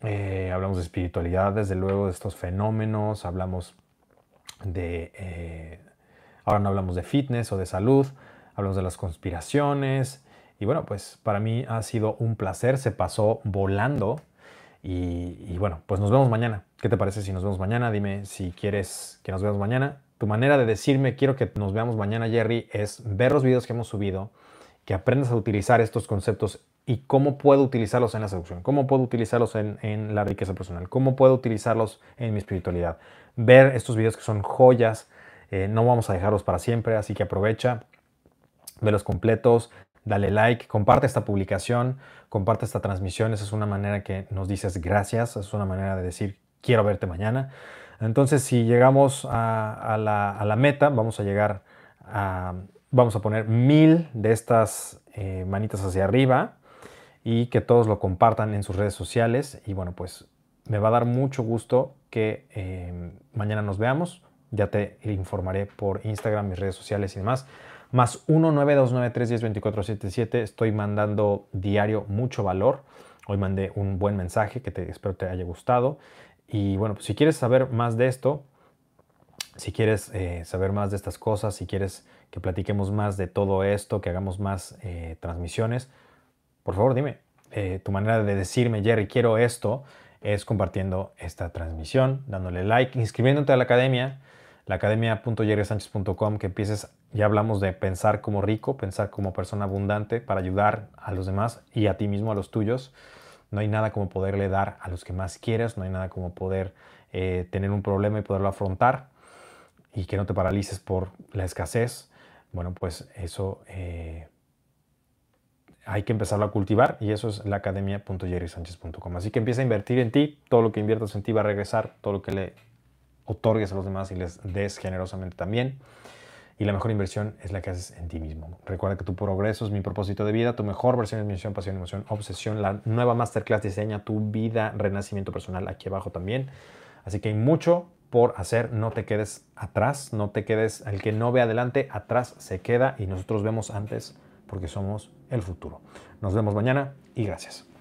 Eh, hablamos de espiritualidad, desde luego, de estos fenómenos, hablamos de... Eh, ahora no hablamos de fitness o de salud, hablamos de las conspiraciones. Y bueno, pues para mí ha sido un placer, se pasó volando. Y, bueno, pues nos vemos mañana. ¿Qué te parece si nos vemos mañana? Dime si quieres que nos veamos mañana. Tu manera de decirme quiero que nos veamos mañana, Jerry, es ver los videos que hemos subido, que aprendas a utilizar estos conceptos y cómo puedo utilizarlos en la seducción, cómo puedo utilizarlos en, la riqueza personal, cómo puedo utilizarlos en mi espiritualidad. Ver estos videos que son joyas, eh, no vamos a dejarlos para siempre, así que aprovecha, ve los completos, dale like, comparte esta publicación, comparte esta transmisión, esa es una manera que nos dices gracias, es una manera de decir quiero verte mañana. Entonces, si llegamos a, la, meta, vamos a llegar a, vamos a poner mil de estas eh, manitas hacia arriba y que todos lo compartan en sus redes sociales. Y bueno, pues me va a dar mucho gusto que eh, mañana nos veamos. Ya te informaré por Instagram, mis redes sociales y demás. Más 19293102477. Estoy mandando diario mucho valor. Hoy mandé un buen mensaje que te, espero te haya gustado. Y bueno, pues si quieres saber más de esto, si quieres eh, saber más de estas cosas, si quieres que platiquemos más de todo esto, que hagamos más eh, transmisiones, por favor dime, eh, tu manera de decirme, Jerry, quiero esto, es compartiendo esta transmisión, dándole like, inscribiéndote a la academia, la academia.jerrysanchez.com, que empieces, ya hablamos de pensar como rico, pensar como persona abundante para ayudar a los demás y a ti mismo, a los tuyos. No hay nada como poderle dar a los que más quieres, no hay nada como poder eh, tener un problema y poderlo afrontar y que no te paralices por la escasez. Bueno, pues eso eh, hay que empezarlo a cultivar y eso es la academia.jerrysanchez.com. Así que empieza a invertir en ti, todo lo que inviertas en ti va a regresar, todo lo que le otorgues a los demás y les des generosamente también. Y la mejor inversión es la que haces en ti mismo. Recuerda que tu progreso es mi propósito de vida, tu mejor versión es misión, pasión, emoción, obsesión. La nueva masterclass diseña tu vida, renacimiento personal aquí abajo también. Así que hay mucho por hacer, no te quedes atrás, no te quedes, el que no ve adelante, atrás se queda y nosotros vemos antes porque somos el futuro. Nos vemos mañana y gracias.